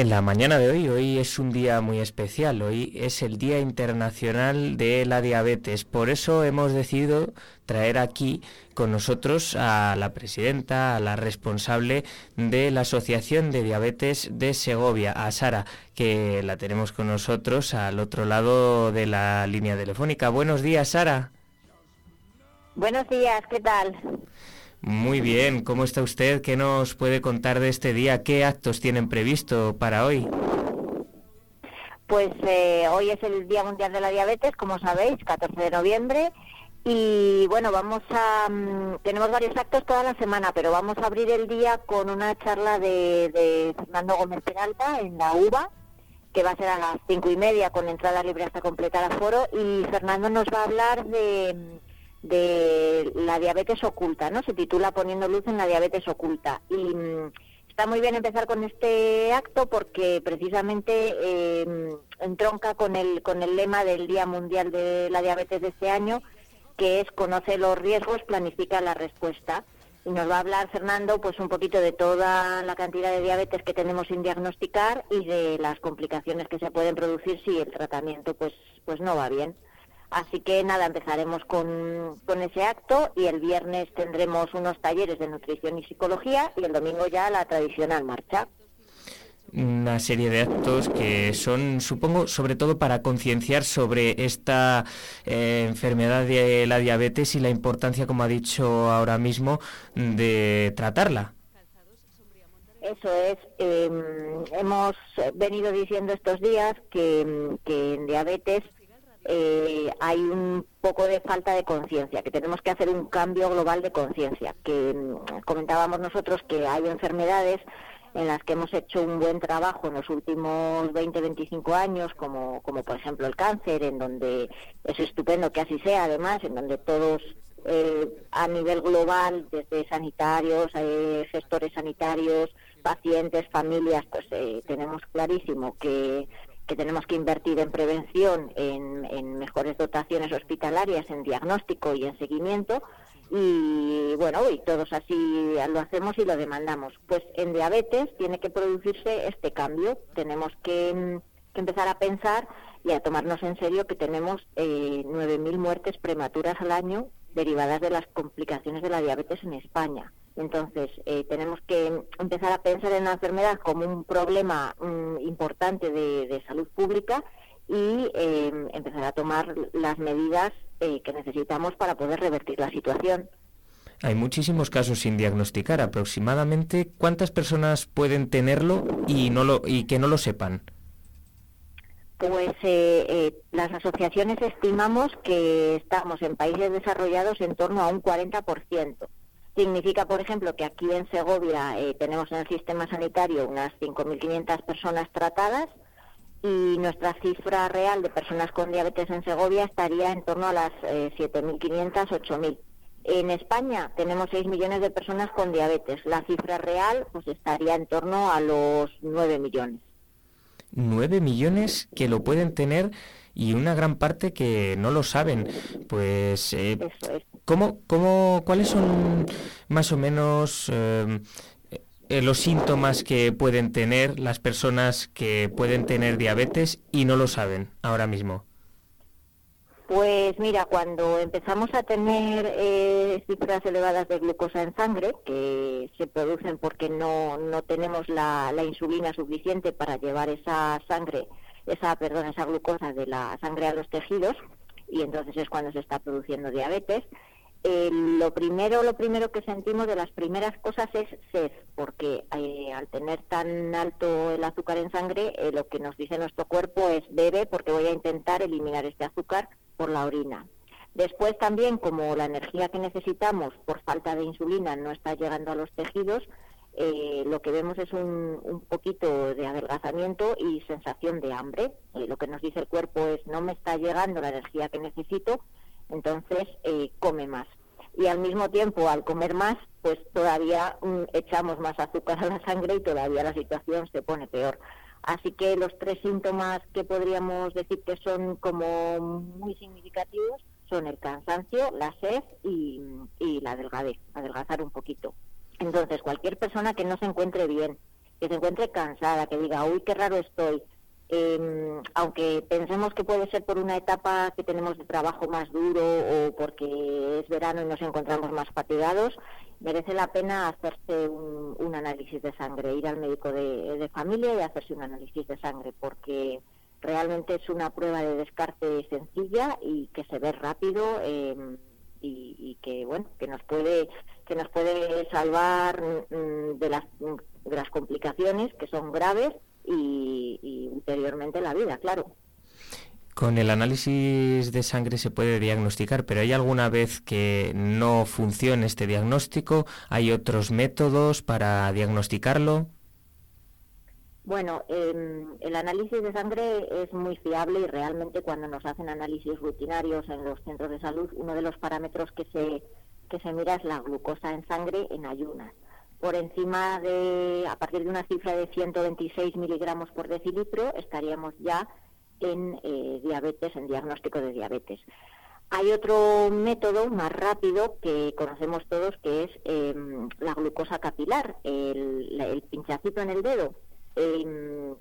En la mañana de hoy, hoy es un día muy especial, hoy es el Día Internacional de la Diabetes, por eso hemos decidido traer aquí con nosotros a la presidenta, a la responsable de la Asociación de Diabetes de Segovia, a Sara, que la tenemos con nosotros al otro lado de la línea telefónica. Buenos días, Sara. Buenos días, ¿qué tal? Muy bien, ¿cómo está usted? ¿Qué nos puede contar de este día? ¿Qué actos tienen previsto para hoy? Pues eh, hoy es el Día Mundial de la Diabetes, como sabéis, 14 de noviembre. Y bueno, vamos a. mm, tenemos varios actos toda la semana, pero vamos a abrir el día con una charla de, de Fernando Gómez Peralta en la UBA, que va a ser a las cinco y media con entrada libre hasta completar aforo. Y Fernando nos va a hablar de, de la diabetes oculta, ¿no? Se titula Poniendo luz en la diabetes oculta. Y mm, está muy bien empezar con este acto porque precisamente eh, entronca con el, con el lema del Día Mundial de la Diabetes de este año, que es conoce los riesgos, planifica la respuesta. Y nos va a hablar Fernando pues un poquito de toda la cantidad de diabetes que tenemos sin diagnosticar y de las complicaciones que se pueden producir si el tratamiento pues pues no va bien. Así que nada, empezaremos con, con ese acto y el viernes tendremos unos talleres de nutrición y psicología y el domingo ya la tradicional marcha. una serie de actos que son, supongo, sobre todo para concienciar sobre esta eh, enfermedad de la diabetes y la importancia, como ha dicho ahora mismo, de tratarla. Eso es, eh, hemos venido diciendo estos días que, que en diabetes eh, hay un poco de falta de conciencia, que tenemos que hacer un cambio global de conciencia, que mm, comentábamos nosotros que hay enfermedades en las que hemos hecho un buen trabajo en los últimos 20-25 años, como, como por ejemplo el cáncer, en donde es estupendo que así sea, además, en donde todos eh, a nivel global, desde sanitarios, eh, gestores sanitarios, pacientes, familias, pues eh, tenemos clarísimo que, que tenemos que invertir en prevención, en, mejores dotaciones hospitalarias, en diagnóstico y en seguimiento. Y bueno, y todos así lo hacemos y lo demandamos. Pues en diabetes tiene que producirse este cambio. Tenemos que, mm, empezar a pensar y a tomarnos en serio que tenemos eh, 9.000 muertes prematuras al año derivadas de las complicaciones de la diabetes en España. Entonces, eh, tenemos que empezar a pensar en la enfermedad como un problema mm, importante de, de salud pública y eh, empezar a tomar las medidas eh, que necesitamos para poder revertir la situación. Hay muchísimos casos sin diagnosticar. Aproximadamente, ¿cuántas personas pueden tenerlo y, no lo, y que no lo sepan? Pues eh, eh, las asociaciones estimamos que estamos en países desarrollados en torno a un 40%. Significa, por ejemplo, que aquí en Segovia eh, tenemos en el sistema sanitario unas 5.500 personas tratadas y nuestra cifra real de personas con diabetes en Segovia estaría en torno a las eh, 7.500, 8.000. En España tenemos 6 millones de personas con diabetes. La cifra real pues estaría en torno a los 9 millones. 9 millones que lo pueden tener y una gran parte que no lo saben. Pues, eh, ¿cómo, cómo, ¿cuáles son más o menos eh, eh, los síntomas que pueden tener las personas que pueden tener diabetes y no lo saben ahora mismo? Pues mira, cuando empezamos a tener eh, cifras elevadas de glucosa en sangre, que se producen porque no, no tenemos la, la insulina suficiente para llevar esa sangre, esa, perdón, esa glucosa de la sangre a los tejidos, y entonces es cuando se está produciendo diabetes. Lo primero, lo primero que sentimos de las primeras cosas es sed, porque eh, al tener tan alto el azúcar en sangre, eh, lo que nos dice nuestro cuerpo es bebe porque voy a intentar eliminar este azúcar por la orina. Después también, como la energía que necesitamos por falta de insulina no está llegando a los tejidos, eh, lo que vemos es un, poquito de adelgazamiento y sensación de hambre. Lo que nos dice el cuerpo es no me está llegando la energía que necesito, entonces eh, come más. Y al mismo tiempo, al comer más, pues todavía mm, echamos más azúcar a la sangre y todavía la situación se pone peor. Así que los tres síntomas que podríamos decir que son como muy significativos son el cansancio, la sed y, y la delgadez, adelgazar un poquito. Entonces, cualquier persona que no se encuentre bien, que se encuentre cansada, que diga, uy, qué raro estoy, eh, aunque pensemos que puede ser por una etapa que tenemos de trabajo más duro o porque es verano y nos encontramos más fatigados, merece la pena hacerse un, análisis de sangre, ir al médico de, familia y hacerse un análisis de sangre, porque realmente es una prueba de descarte sencilla y que se ve rápido. Y, y, que bueno que nos puede que nos puede salvar mm, de las de las complicaciones que son graves y, y ulteriormente la vida, claro. Con el análisis de sangre se puede diagnosticar, pero ¿hay alguna vez que no funcione este diagnóstico? ¿Hay otros métodos para diagnosticarlo? Bueno, eh, el análisis de sangre es muy fiable y realmente cuando nos hacen análisis rutinarios en los centros de salud, uno de los parámetros que se, que se mira es la glucosa en sangre en ayunas por encima de, a partir de una cifra de 126 miligramos por decilitro, estaríamos ya en eh, diabetes, en diagnóstico de diabetes. Hay otro método más rápido que conocemos todos, que es eh, la glucosa capilar, el, el, pinchacito en el dedo. Eh,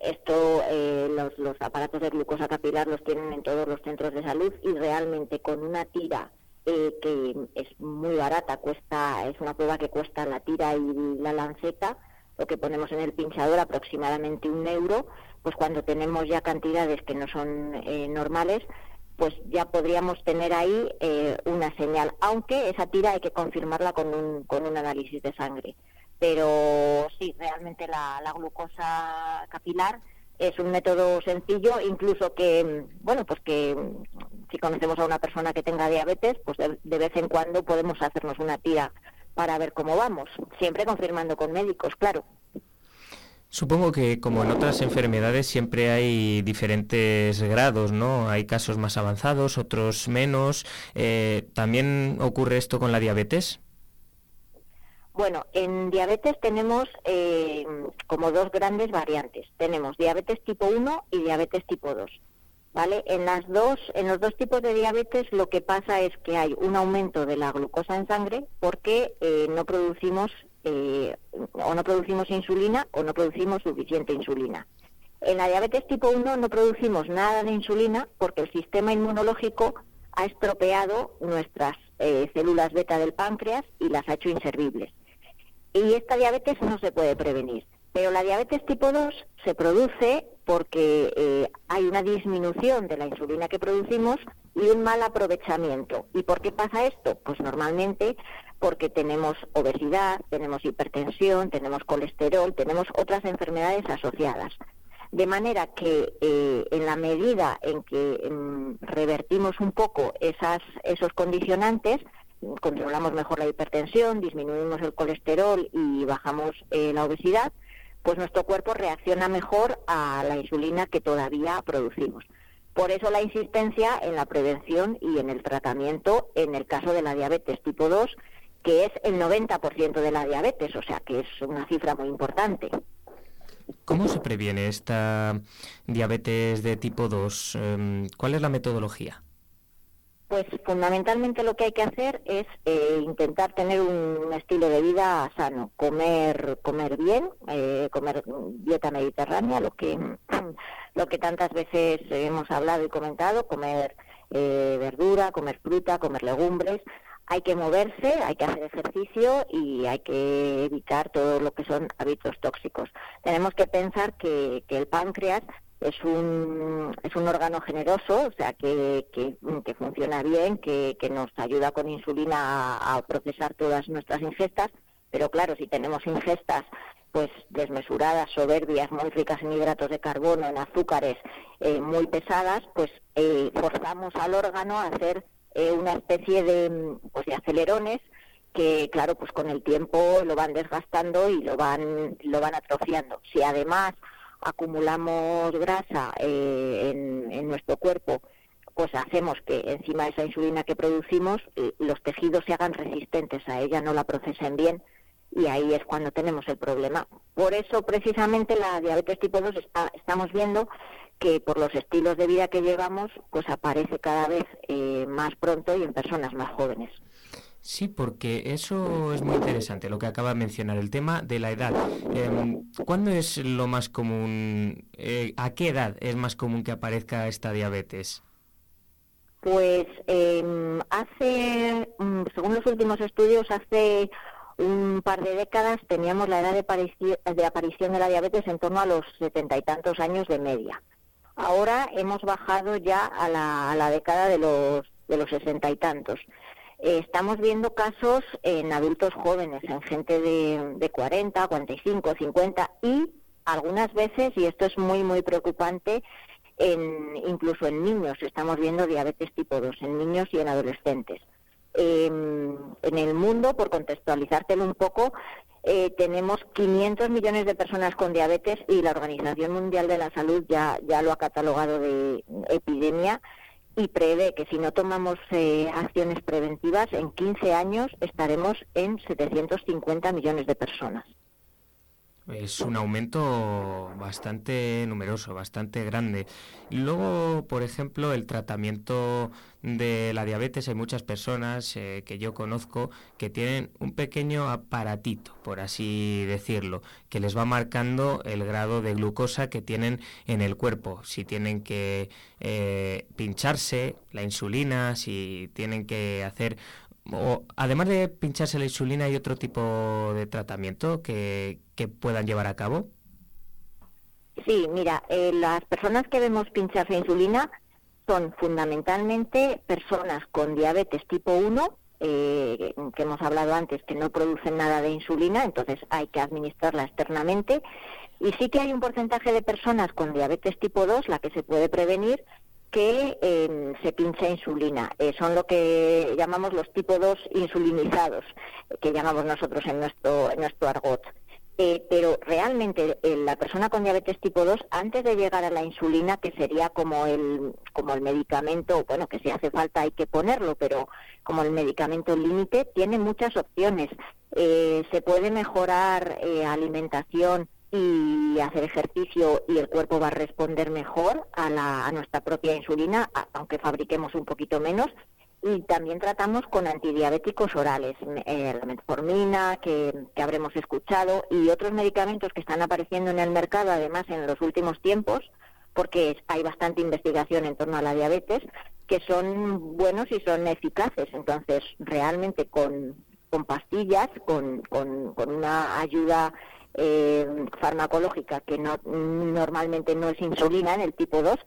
esto, los, los aparatos de glucosa capilar los tienen en todos los centros de salud y realmente con una tira eh, que es muy barata, cuesta, es una prueba que cuesta la tira y la lanceta, lo que ponemos en el pinchador aproximadamente un euro, pues cuando tenemos ya cantidades que no son eh, normales, pues ya podríamos tener ahí eh, una señal, aunque esa tira hay que confirmarla con un, con un análisis de sangre. Pero sí, realmente la, la glucosa capilar es un método sencillo, incluso que, bueno, pues que si conocemos a una persona que tenga diabetes, pues de, de, vez en cuando podemos hacernos una tira para ver cómo vamos, siempre confirmando con médicos, claro. Supongo que como en otras enfermedades siempre hay diferentes grados, ¿no? Hay casos más avanzados, otros menos. Eh, ¿También ocurre esto con la diabetes? Bueno, en diabetes tenemos eh, como dos grandes variantes. Tenemos diabetes tipo 1 y diabetes tipo 2. ¿Vale? En las dos, en los dos tipos de diabetes lo que pasa es que hay un aumento de la glucosa en sangre porque eh, no producimos eh, o no producimos insulina o no producimos suficiente insulina. En la diabetes tipo 1 no producimos nada de insulina porque el sistema inmunológico ha estropeado nuestras eh, células beta del páncreas y las ha hecho inservibles. Y esta diabetes no se puede prevenir. Pero la diabetes tipo 2 se produce porque eh, hay una disminución de la insulina que producimos y un mal aprovechamiento. ¿Y por qué pasa esto? Pues normalmente porque tenemos obesidad, tenemos hipertensión, tenemos colesterol, tenemos otras enfermedades asociadas. De manera que eh, en la medida en que mm, revertimos un poco esos condicionantes, controlamos mejor la hipertensión, disminuimos el colesterol y bajamos eh, la obesidad, pues nuestro cuerpo reacciona mejor a la insulina que todavía producimos. Por eso la insistencia en la prevención y en el tratamiento en el caso de la diabetes tipo 2, que es el 90% de la diabetes, o sea que es una cifra muy importante. ¿Cómo se previene esta diabetes de tipo 2? Em, ¿Cuál es la metodología? Pues fundamentalmente lo que hay que hacer es eh, intentar tener un estilo de vida sano, comer, comer bien, eh, comer dieta mediterránea, lo que lo que tantas veces hemos hablado y comentado, comer eh, verdura, comer fruta, comer legumbres. Hay que moverse, hay que hacer ejercicio y hay que evitar todo lo que son hábitos tóxicos. Tenemos que pensar que, que el páncreas es un, es un órgano generoso, o sea, que, que, funciona bien, que, que, nos ayuda con insulina a, procesar todas nuestras ingestas, pero claro, si tenemos ingestas pues desmesuradas, soberbias, muy ricas en hidratos de carbono, en azúcares, eh, muy pesadas, pues eh, forzamos al órgano a hacer eh, una especie de, pues, de acelerones que claro pues con el tiempo lo van desgastando y lo van lo van atrofiando. Si además acumulamos grasa eh, en, nuestro cuerpo, pues hacemos que encima de esa insulina que producimos, eh, los tejidos se hagan resistentes a ella, no la procesen bien y ahí es cuando tenemos el problema. Por eso precisamente la diabetes tipo 2 estamos viendo que por los estilos de vida que llevamos, pues aparece cada vez eh, más pronto y en personas más jóvenes. Sí, porque eso es muy interesante, lo que acaba de mencionar, el tema de la edad. Eh, ¿Cuándo es lo más común, eh, a qué edad es más común que aparezca esta diabetes? Pues em, hace, mm, según los últimos estudios, hace un par de décadas teníamos la edad de, de aparición de la diabetes en torno a los setenta y tantos años de media. Ahora hemos bajado ya a la, a la década de los de los sesenta y tantos. Eh, estamos viendo casos en adultos jóvenes, en gente de, de 40, 45, 50 y algunas veces, y esto es muy, muy preocupante, en, incluso en niños estamos viendo diabetes tipo 2, en niños y en adolescentes. Em, en el mundo, por contextualizártelo un poco, eh, tenemos 500 millones de personas con diabetes y la Organización Mundial de la Salud ya, ya lo ha catalogado de epidemia y prevé que si no tomamos eh, acciones preventivas, en 15 años estaremos en 750 millones de personas. Es un aumento bastante numeroso, bastante grande. Luego, por ejemplo, el tratamiento de la diabetes, hay muchas personas eh, que yo conozco que tienen un pequeño aparatito, por así decirlo, que les va marcando el grado de glucosa que tienen en el cuerpo, si tienen que eh, pincharse la insulina, si tienen que hacer o, además de pincharse la insulina, ¿hay otro tipo de tratamiento que, puedan llevar a cabo? Sí, mira, eh, las personas que vemos pincharse insulina son fundamentalmente personas con diabetes tipo 1, eh, que hemos hablado antes, que no producen nada de insulina, entonces hay que administrarla externamente. Y sí que hay un porcentaje de personas con diabetes tipo 2, la que se puede prevenir, que em, se pincha insulina. Eh, son lo que llamamos los tipo 2 insulinizados, que llamamos nosotros en nuestro, en nuestro argot. Eh, pero realmente eh, la persona con diabetes tipo 2, antes de llegar a la insulina, que sería como el, como el medicamento, bueno, que si hace falta hay que ponerlo, pero como el medicamento límite, tiene muchas opciones. Eh, se puede mejorar alimentación y hacer ejercicio y el cuerpo va a responder mejor a, la, a nuestra propia insulina, aunque fabriquemos un poquito menos. Y también tratamos con antidiabéticos orales, eh, la metformina que, habremos escuchado y otros medicamentos que están apareciendo en el mercado además en los últimos tiempos porque hay bastante investigación en torno a la diabetes que son buenos y son eficaces. Entonces realmente con, con pastillas con, con una ayuda eh, farmacológica que no normalmente no es insulina en el tipo 2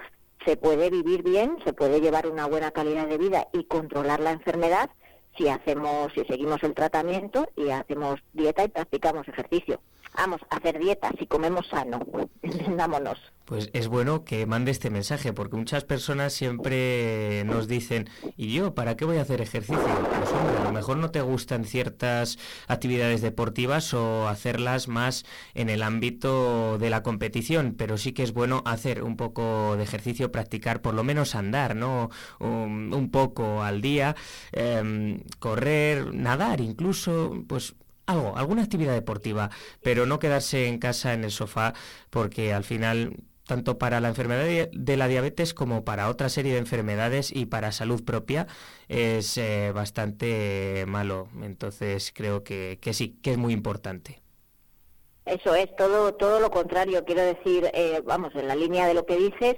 se puede vivir bien, se puede llevar una buena calidad de vida y controlar la enfermedad si hacemos, si seguimos el tratamiento y hacemos dieta y practicamos ejercicio. Vamos, a hacer dieta si comemos sano, entendámonos. Pues es bueno que mande este mensaje, porque muchas personas siempre nos dicen, ¿y yo para qué voy a hacer ejercicio? Pues hombre, a lo mejor no te gustan ciertas actividades deportivas o hacerlas más en el ámbito de la competición, pero sí que es bueno hacer un poco de ejercicio, practicar, por lo menos andar, ¿no? Un, poco al día, em, correr, nadar incluso, pues algo, alguna actividad deportiva, pero no quedarse en casa en el sofá porque al final tanto para la enfermedad de la diabetes como para otra serie de enfermedades y para salud propia es eh, bastante malo. Entonces creo que, que, sí, que es muy importante. Eso es todo todo lo contrario. Quiero decir, eh, vamos, en la línea de lo que dices,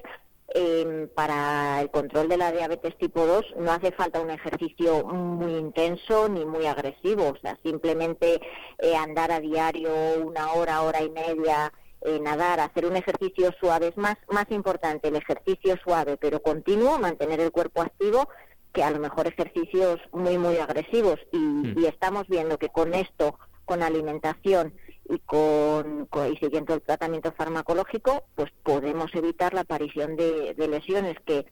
eh, para el control de la diabetes tipo 2 no hace falta un ejercicio muy intenso ni muy agresivo, o sea, simplemente eh, andar a diario una hora, hora y media, eh, nadar, hacer un ejercicio suave es más, más importante el ejercicio suave pero continuo, mantener el cuerpo activo que a lo mejor ejercicios muy, muy agresivos. Y, mm. y estamos viendo que con esto, con alimentación, y con, y siguiendo el tratamiento farmacológico, pues podemos evitar la aparición de, lesiones que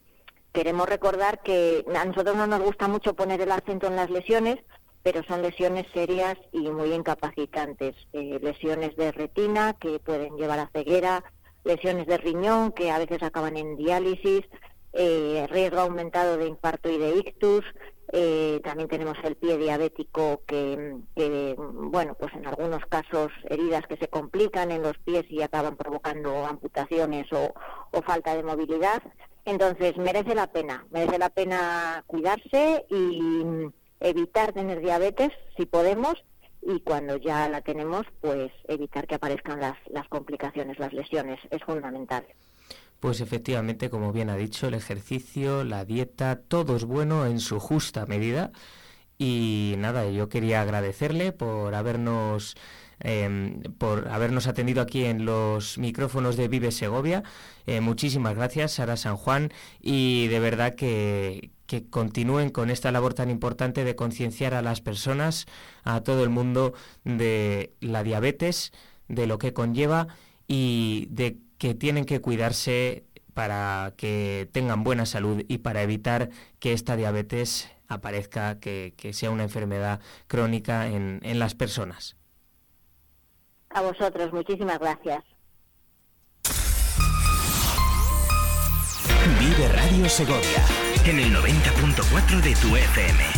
queremos recordar que a nosotros no nos gusta mucho poner el acento en las lesiones, pero son lesiones serias y muy incapacitantes. Eh, lesiones de retina que pueden llevar a ceguera, lesiones de riñón que a veces acaban en diálisis, eh, riesgo aumentado de infarto y de ictus, eh, también tenemos el pie diabético que, bueno, pues en algunos casos heridas que se complican en los pies y acaban provocando amputaciones o, falta de movilidad. Entonces merece la pena, merece la pena cuidarse y evitar tener diabetes si podemos y cuando ya la tenemos, pues evitar que aparezcan las, las complicaciones, las lesiones, es fundamental. Pues efectivamente, como bien ha dicho, el ejercicio, la dieta, todo es bueno en su justa medida. Y nada, yo quería agradecerle por habernos em, por habernos atendido aquí en los micrófonos de Vive Segovia. Eh, muchísimas gracias, Sara San Juan, y de verdad que, que continúen con esta labor tan importante de concienciar a las personas, a todo el mundo, de la diabetes, de lo que conlleva y de que tienen que cuidarse para que tengan buena salud y para evitar que esta diabetes aparezca, que, sea una enfermedad crónica en, en las personas. A vosotros, muchísimas gracias. Vive Radio Segovia en el 90.4 de tu FM.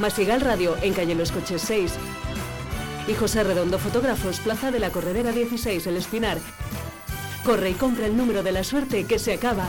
Masigal Radio en calle Los Coches 6. Y José Redondo Fotógrafos, Plaza de la Corredera 16, El Espinar. Corre y compra el número de la suerte que se acaba.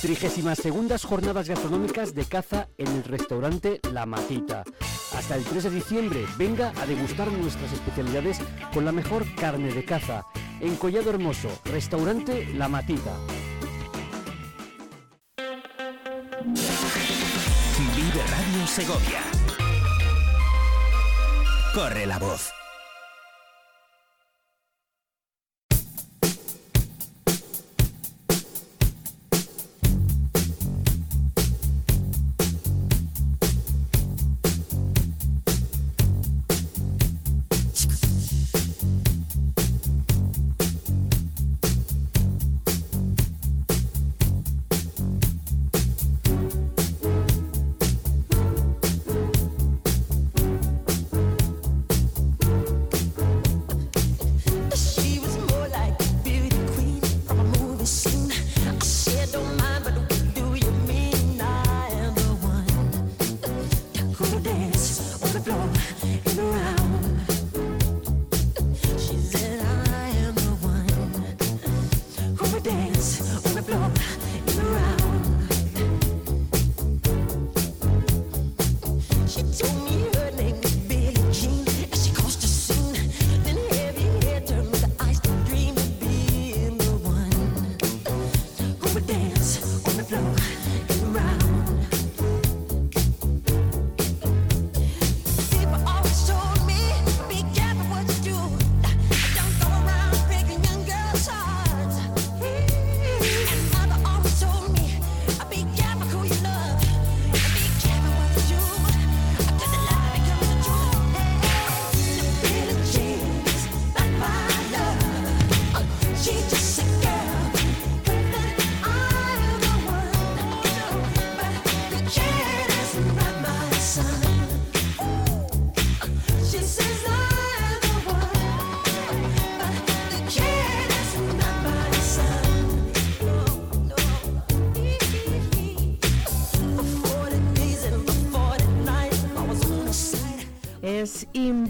32 segundas jornadas gastronómicas de caza en el restaurante La Matita. Hasta el 3 de diciembre, venga a degustar nuestras especialidades con la mejor carne de caza. En Collado Hermoso, restaurante La Matita. Vive Radio Segovia. Corre la voz.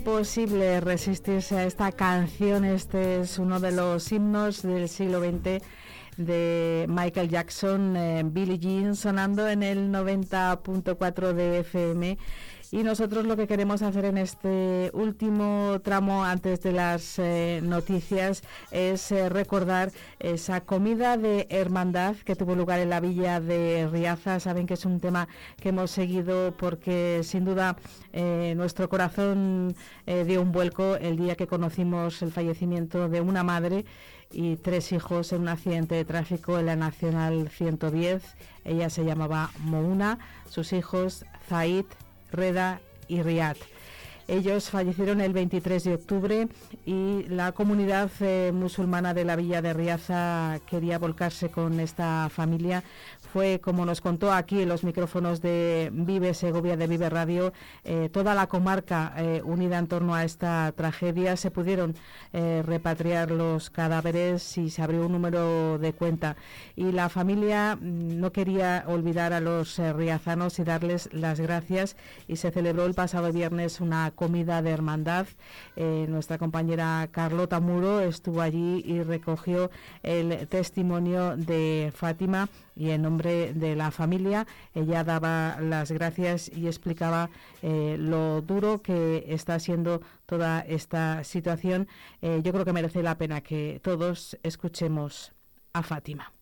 Imposible resistirse a esta canción. Este es uno de los himnos del siglo XX de Michael Jackson, eh, Billie Jean, sonando en el 90.4 de FM. Y nosotros lo que queremos hacer en este último tramo antes de las eh, noticias es eh, recordar esa comida de hermandad que tuvo lugar en la villa de Riaza. Saben que es un tema que hemos seguido porque sin duda eh, nuestro corazón dio un vuelco el día que conocimos el fallecimiento de una madre y tres hijos en un accidente de tráfico en la Nacional 110. Ella se llamaba Mouna, sus hijos Zaid, Reda y Riad. Ellos fallecieron el 23 de octubre y la comunidad eh, musulmana de la villa de Riaza quería volcarse con esta familia. Fue, como nos contó aquí en los micrófonos de Vive Segovia de Vive Radio, eh, toda la comarca eh, unida en torno a esta tragedia. Se pudieron repatriar los cadáveres y se abrió un número de cuenta. Y la familia mm, no quería olvidar a los riazanos y darles las gracias y se celebró el pasado viernes una comida de hermandad. Eh, nuestra compañera Carlota Muro estuvo allí y recogió el testimonio de Fátima y en nombre de la familia ella daba las gracias y explicaba eh, lo duro que está siendo toda esta situación. Eh, yo creo que merece la pena que todos escuchemos a Fátima.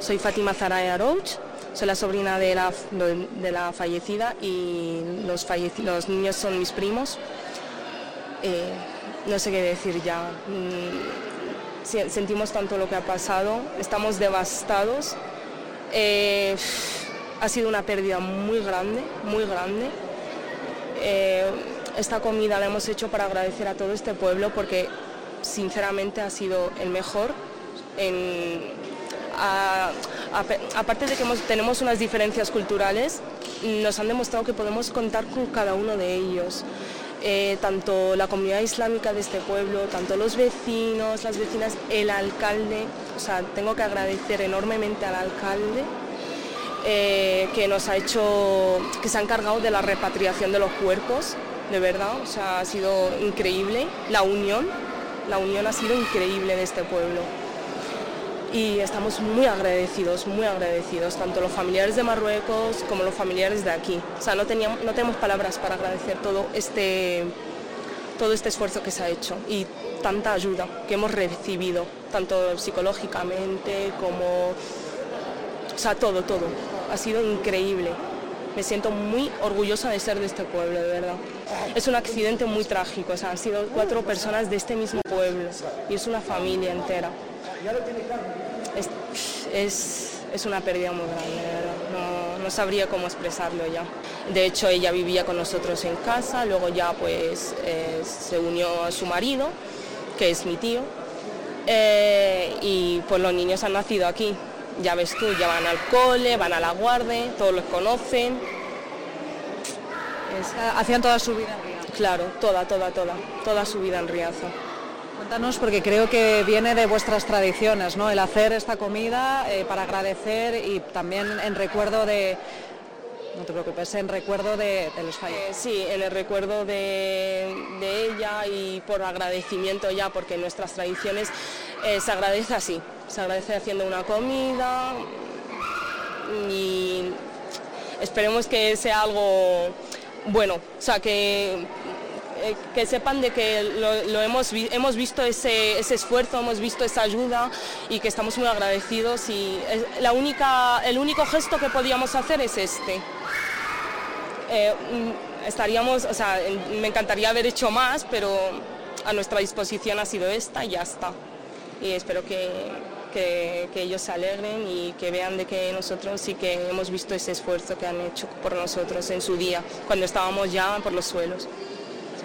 Soy Fátima Zaraya Roach, soy la sobrina de la, de la fallecida y los, niños son mis primos. Eh, no sé qué decir ya. Mm, sentimos tanto lo que ha pasado, estamos devastados. Eh, ha sido una pérdida muy grande, muy grande. Eh, esta comida la hemos hecho para agradecer a todo este pueblo porque sinceramente ha sido el mejor en- aparte de que tenemos unas diferencias culturales, nos han demostrado que podemos contar con cada uno de ellos. Eh, tanto la comunidad islámica de este pueblo, tanto los vecinos, las vecinas, el alcalde, o sea, tengo que agradecer enormemente al alcalde eh, que nos ha hecho, que se ha encargado de la repatriación de los cuerpos, de verdad, o sea, ha sido increíble. La unión, la unión ha sido increíble de este pueblo. Y estamos muy agradecidos, muy agradecidos, tanto los familiares de Marruecos como los familiares de aquí. O sea, no, teníamos, no tenemos palabras para agradecer todo este, todo este esfuerzo que se ha hecho y tanta ayuda que hemos recibido, tanto psicológicamente como o sea, todo, todo. Ha sido increíble. Me siento muy orgullosa de ser de este pueblo, de verdad. Es un accidente muy trágico, o sea, han sido cuatro personas de este mismo pueblo y es una familia entera. Es, es, es una pérdida muy grande, verdad. No, no sabría cómo expresarlo ya. De hecho, ella vivía con nosotros en casa, luego ya pues eh, se unió a su marido, que es mi tío, eh, y pues los niños han nacido aquí. Ya ves tú, ya van al cole, van a la guardia, todos los conocen. Hacían toda su vida en Riaza. Claro, toda, toda, toda, toda su vida en Riaza. Cuéntanos, porque creo que viene de vuestras tradiciones, ¿no? El hacer esta comida eh, para agradecer y también en recuerdo de, no te preocupes, en recuerdo de, los fallecidos. Eh, sí, en el recuerdo de, de ella y por agradecimiento ya, porque en nuestras tradiciones eh, se agradece así, se agradece haciendo una comida y esperemos que sea algo bueno, o sea, que, eh, que sepan de que lo, hemos, hemos visto ese, esfuerzo, hemos visto esa ayuda y que estamos muy agradecidos y la única, el único gesto que podíamos hacer es este. Eh, mm, estaríamos, o sea, me encantaría haber hecho más, pero a nuestra disposición ha sido esta y ya está. Y espero que, que- que ellos se alegren y que vean de que nosotros sí que hemos visto ese esfuerzo que han hecho por nosotros en su día, cuando estábamos ya por los suelos.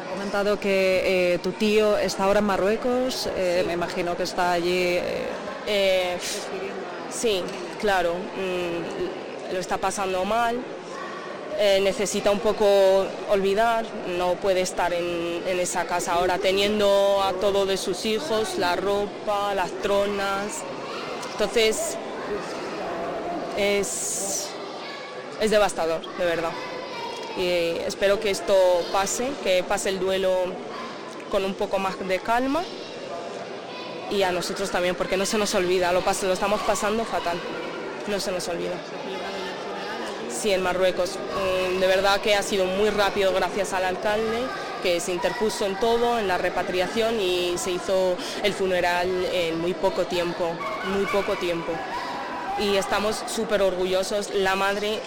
Ha comentado que eh, tu tío está ahora en Marruecos, eh, me imagino que está allí. eh, sí, claro, mm, lo está pasando mal, necesita un poco olvidar, no puede estar en, en esa casa ahora teniendo a todos de sus hijos, la ropa, las tronas. Entonces, es, es devastador, de verdad. Espero que esto pase, que pase el duelo con un poco más de calma y a nosotros también, porque no se nos olvida, lo estamos pasando fatal, no se nos olvida. Sí, en Marruecos. Mm, De verdad que ha sido muy rápido gracias al alcalde, que se interpuso en todo, en la repatriación y se hizo el funeral en muy poco tiempo, muy poco tiempo. Y estamos súper orgullosos. La madre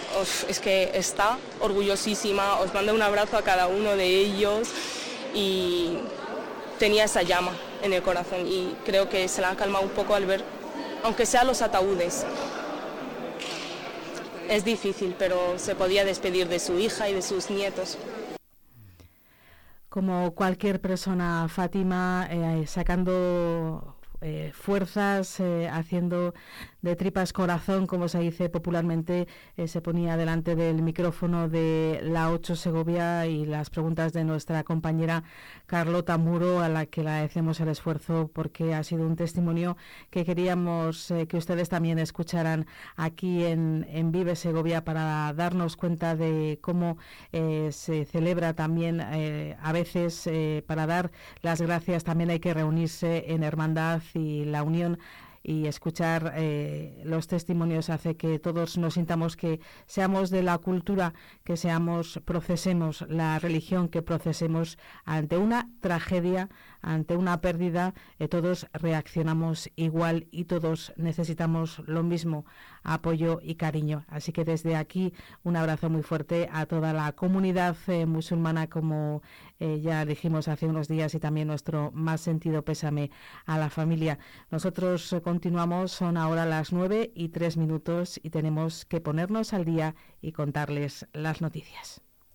es que está orgullosísima, os manda un abrazo a cada uno de ellos y tenía esa llama en el corazón y creo que se la ha calmado un poco al ver, aunque sea los ataúdes. Es difícil, pero se podía despedir de su hija y de sus nietos. como cualquier persona, Fátima, eh, sacando eh, fuerzas, eh, haciendo de tripas corazón, como se dice popularmente, eh, se ponía delante del micrófono de la 8 Segovia y las preguntas de nuestra compañera Carlota Muro, a la que le agradecemos el esfuerzo porque ha sido un testimonio que queríamos eh, que ustedes también escucharan aquí en, en Vive Segovia para darnos cuenta de cómo eh, se celebra también a veces para dar las gracias también hay que reunirse en hermandad y la unión y escuchar eh, los testimonios hace que todos nos sintamos que seamos de la cultura, que seamos, procesemos la religión, que procesemos ante una tragedia, ante una pérdida, eh, todos reaccionamos igual y todos necesitamos lo mismo, apoyo y cariño. Así que desde aquí un abrazo muy fuerte a toda la comunidad eh, musulmana, como eh, ya dijimos hace unos días, y también nuestro más sentido pésame a la familia. Nosotros continuamos, son ahora las nueve y tres minutos y tenemos que ponernos al día y contarles las noticias.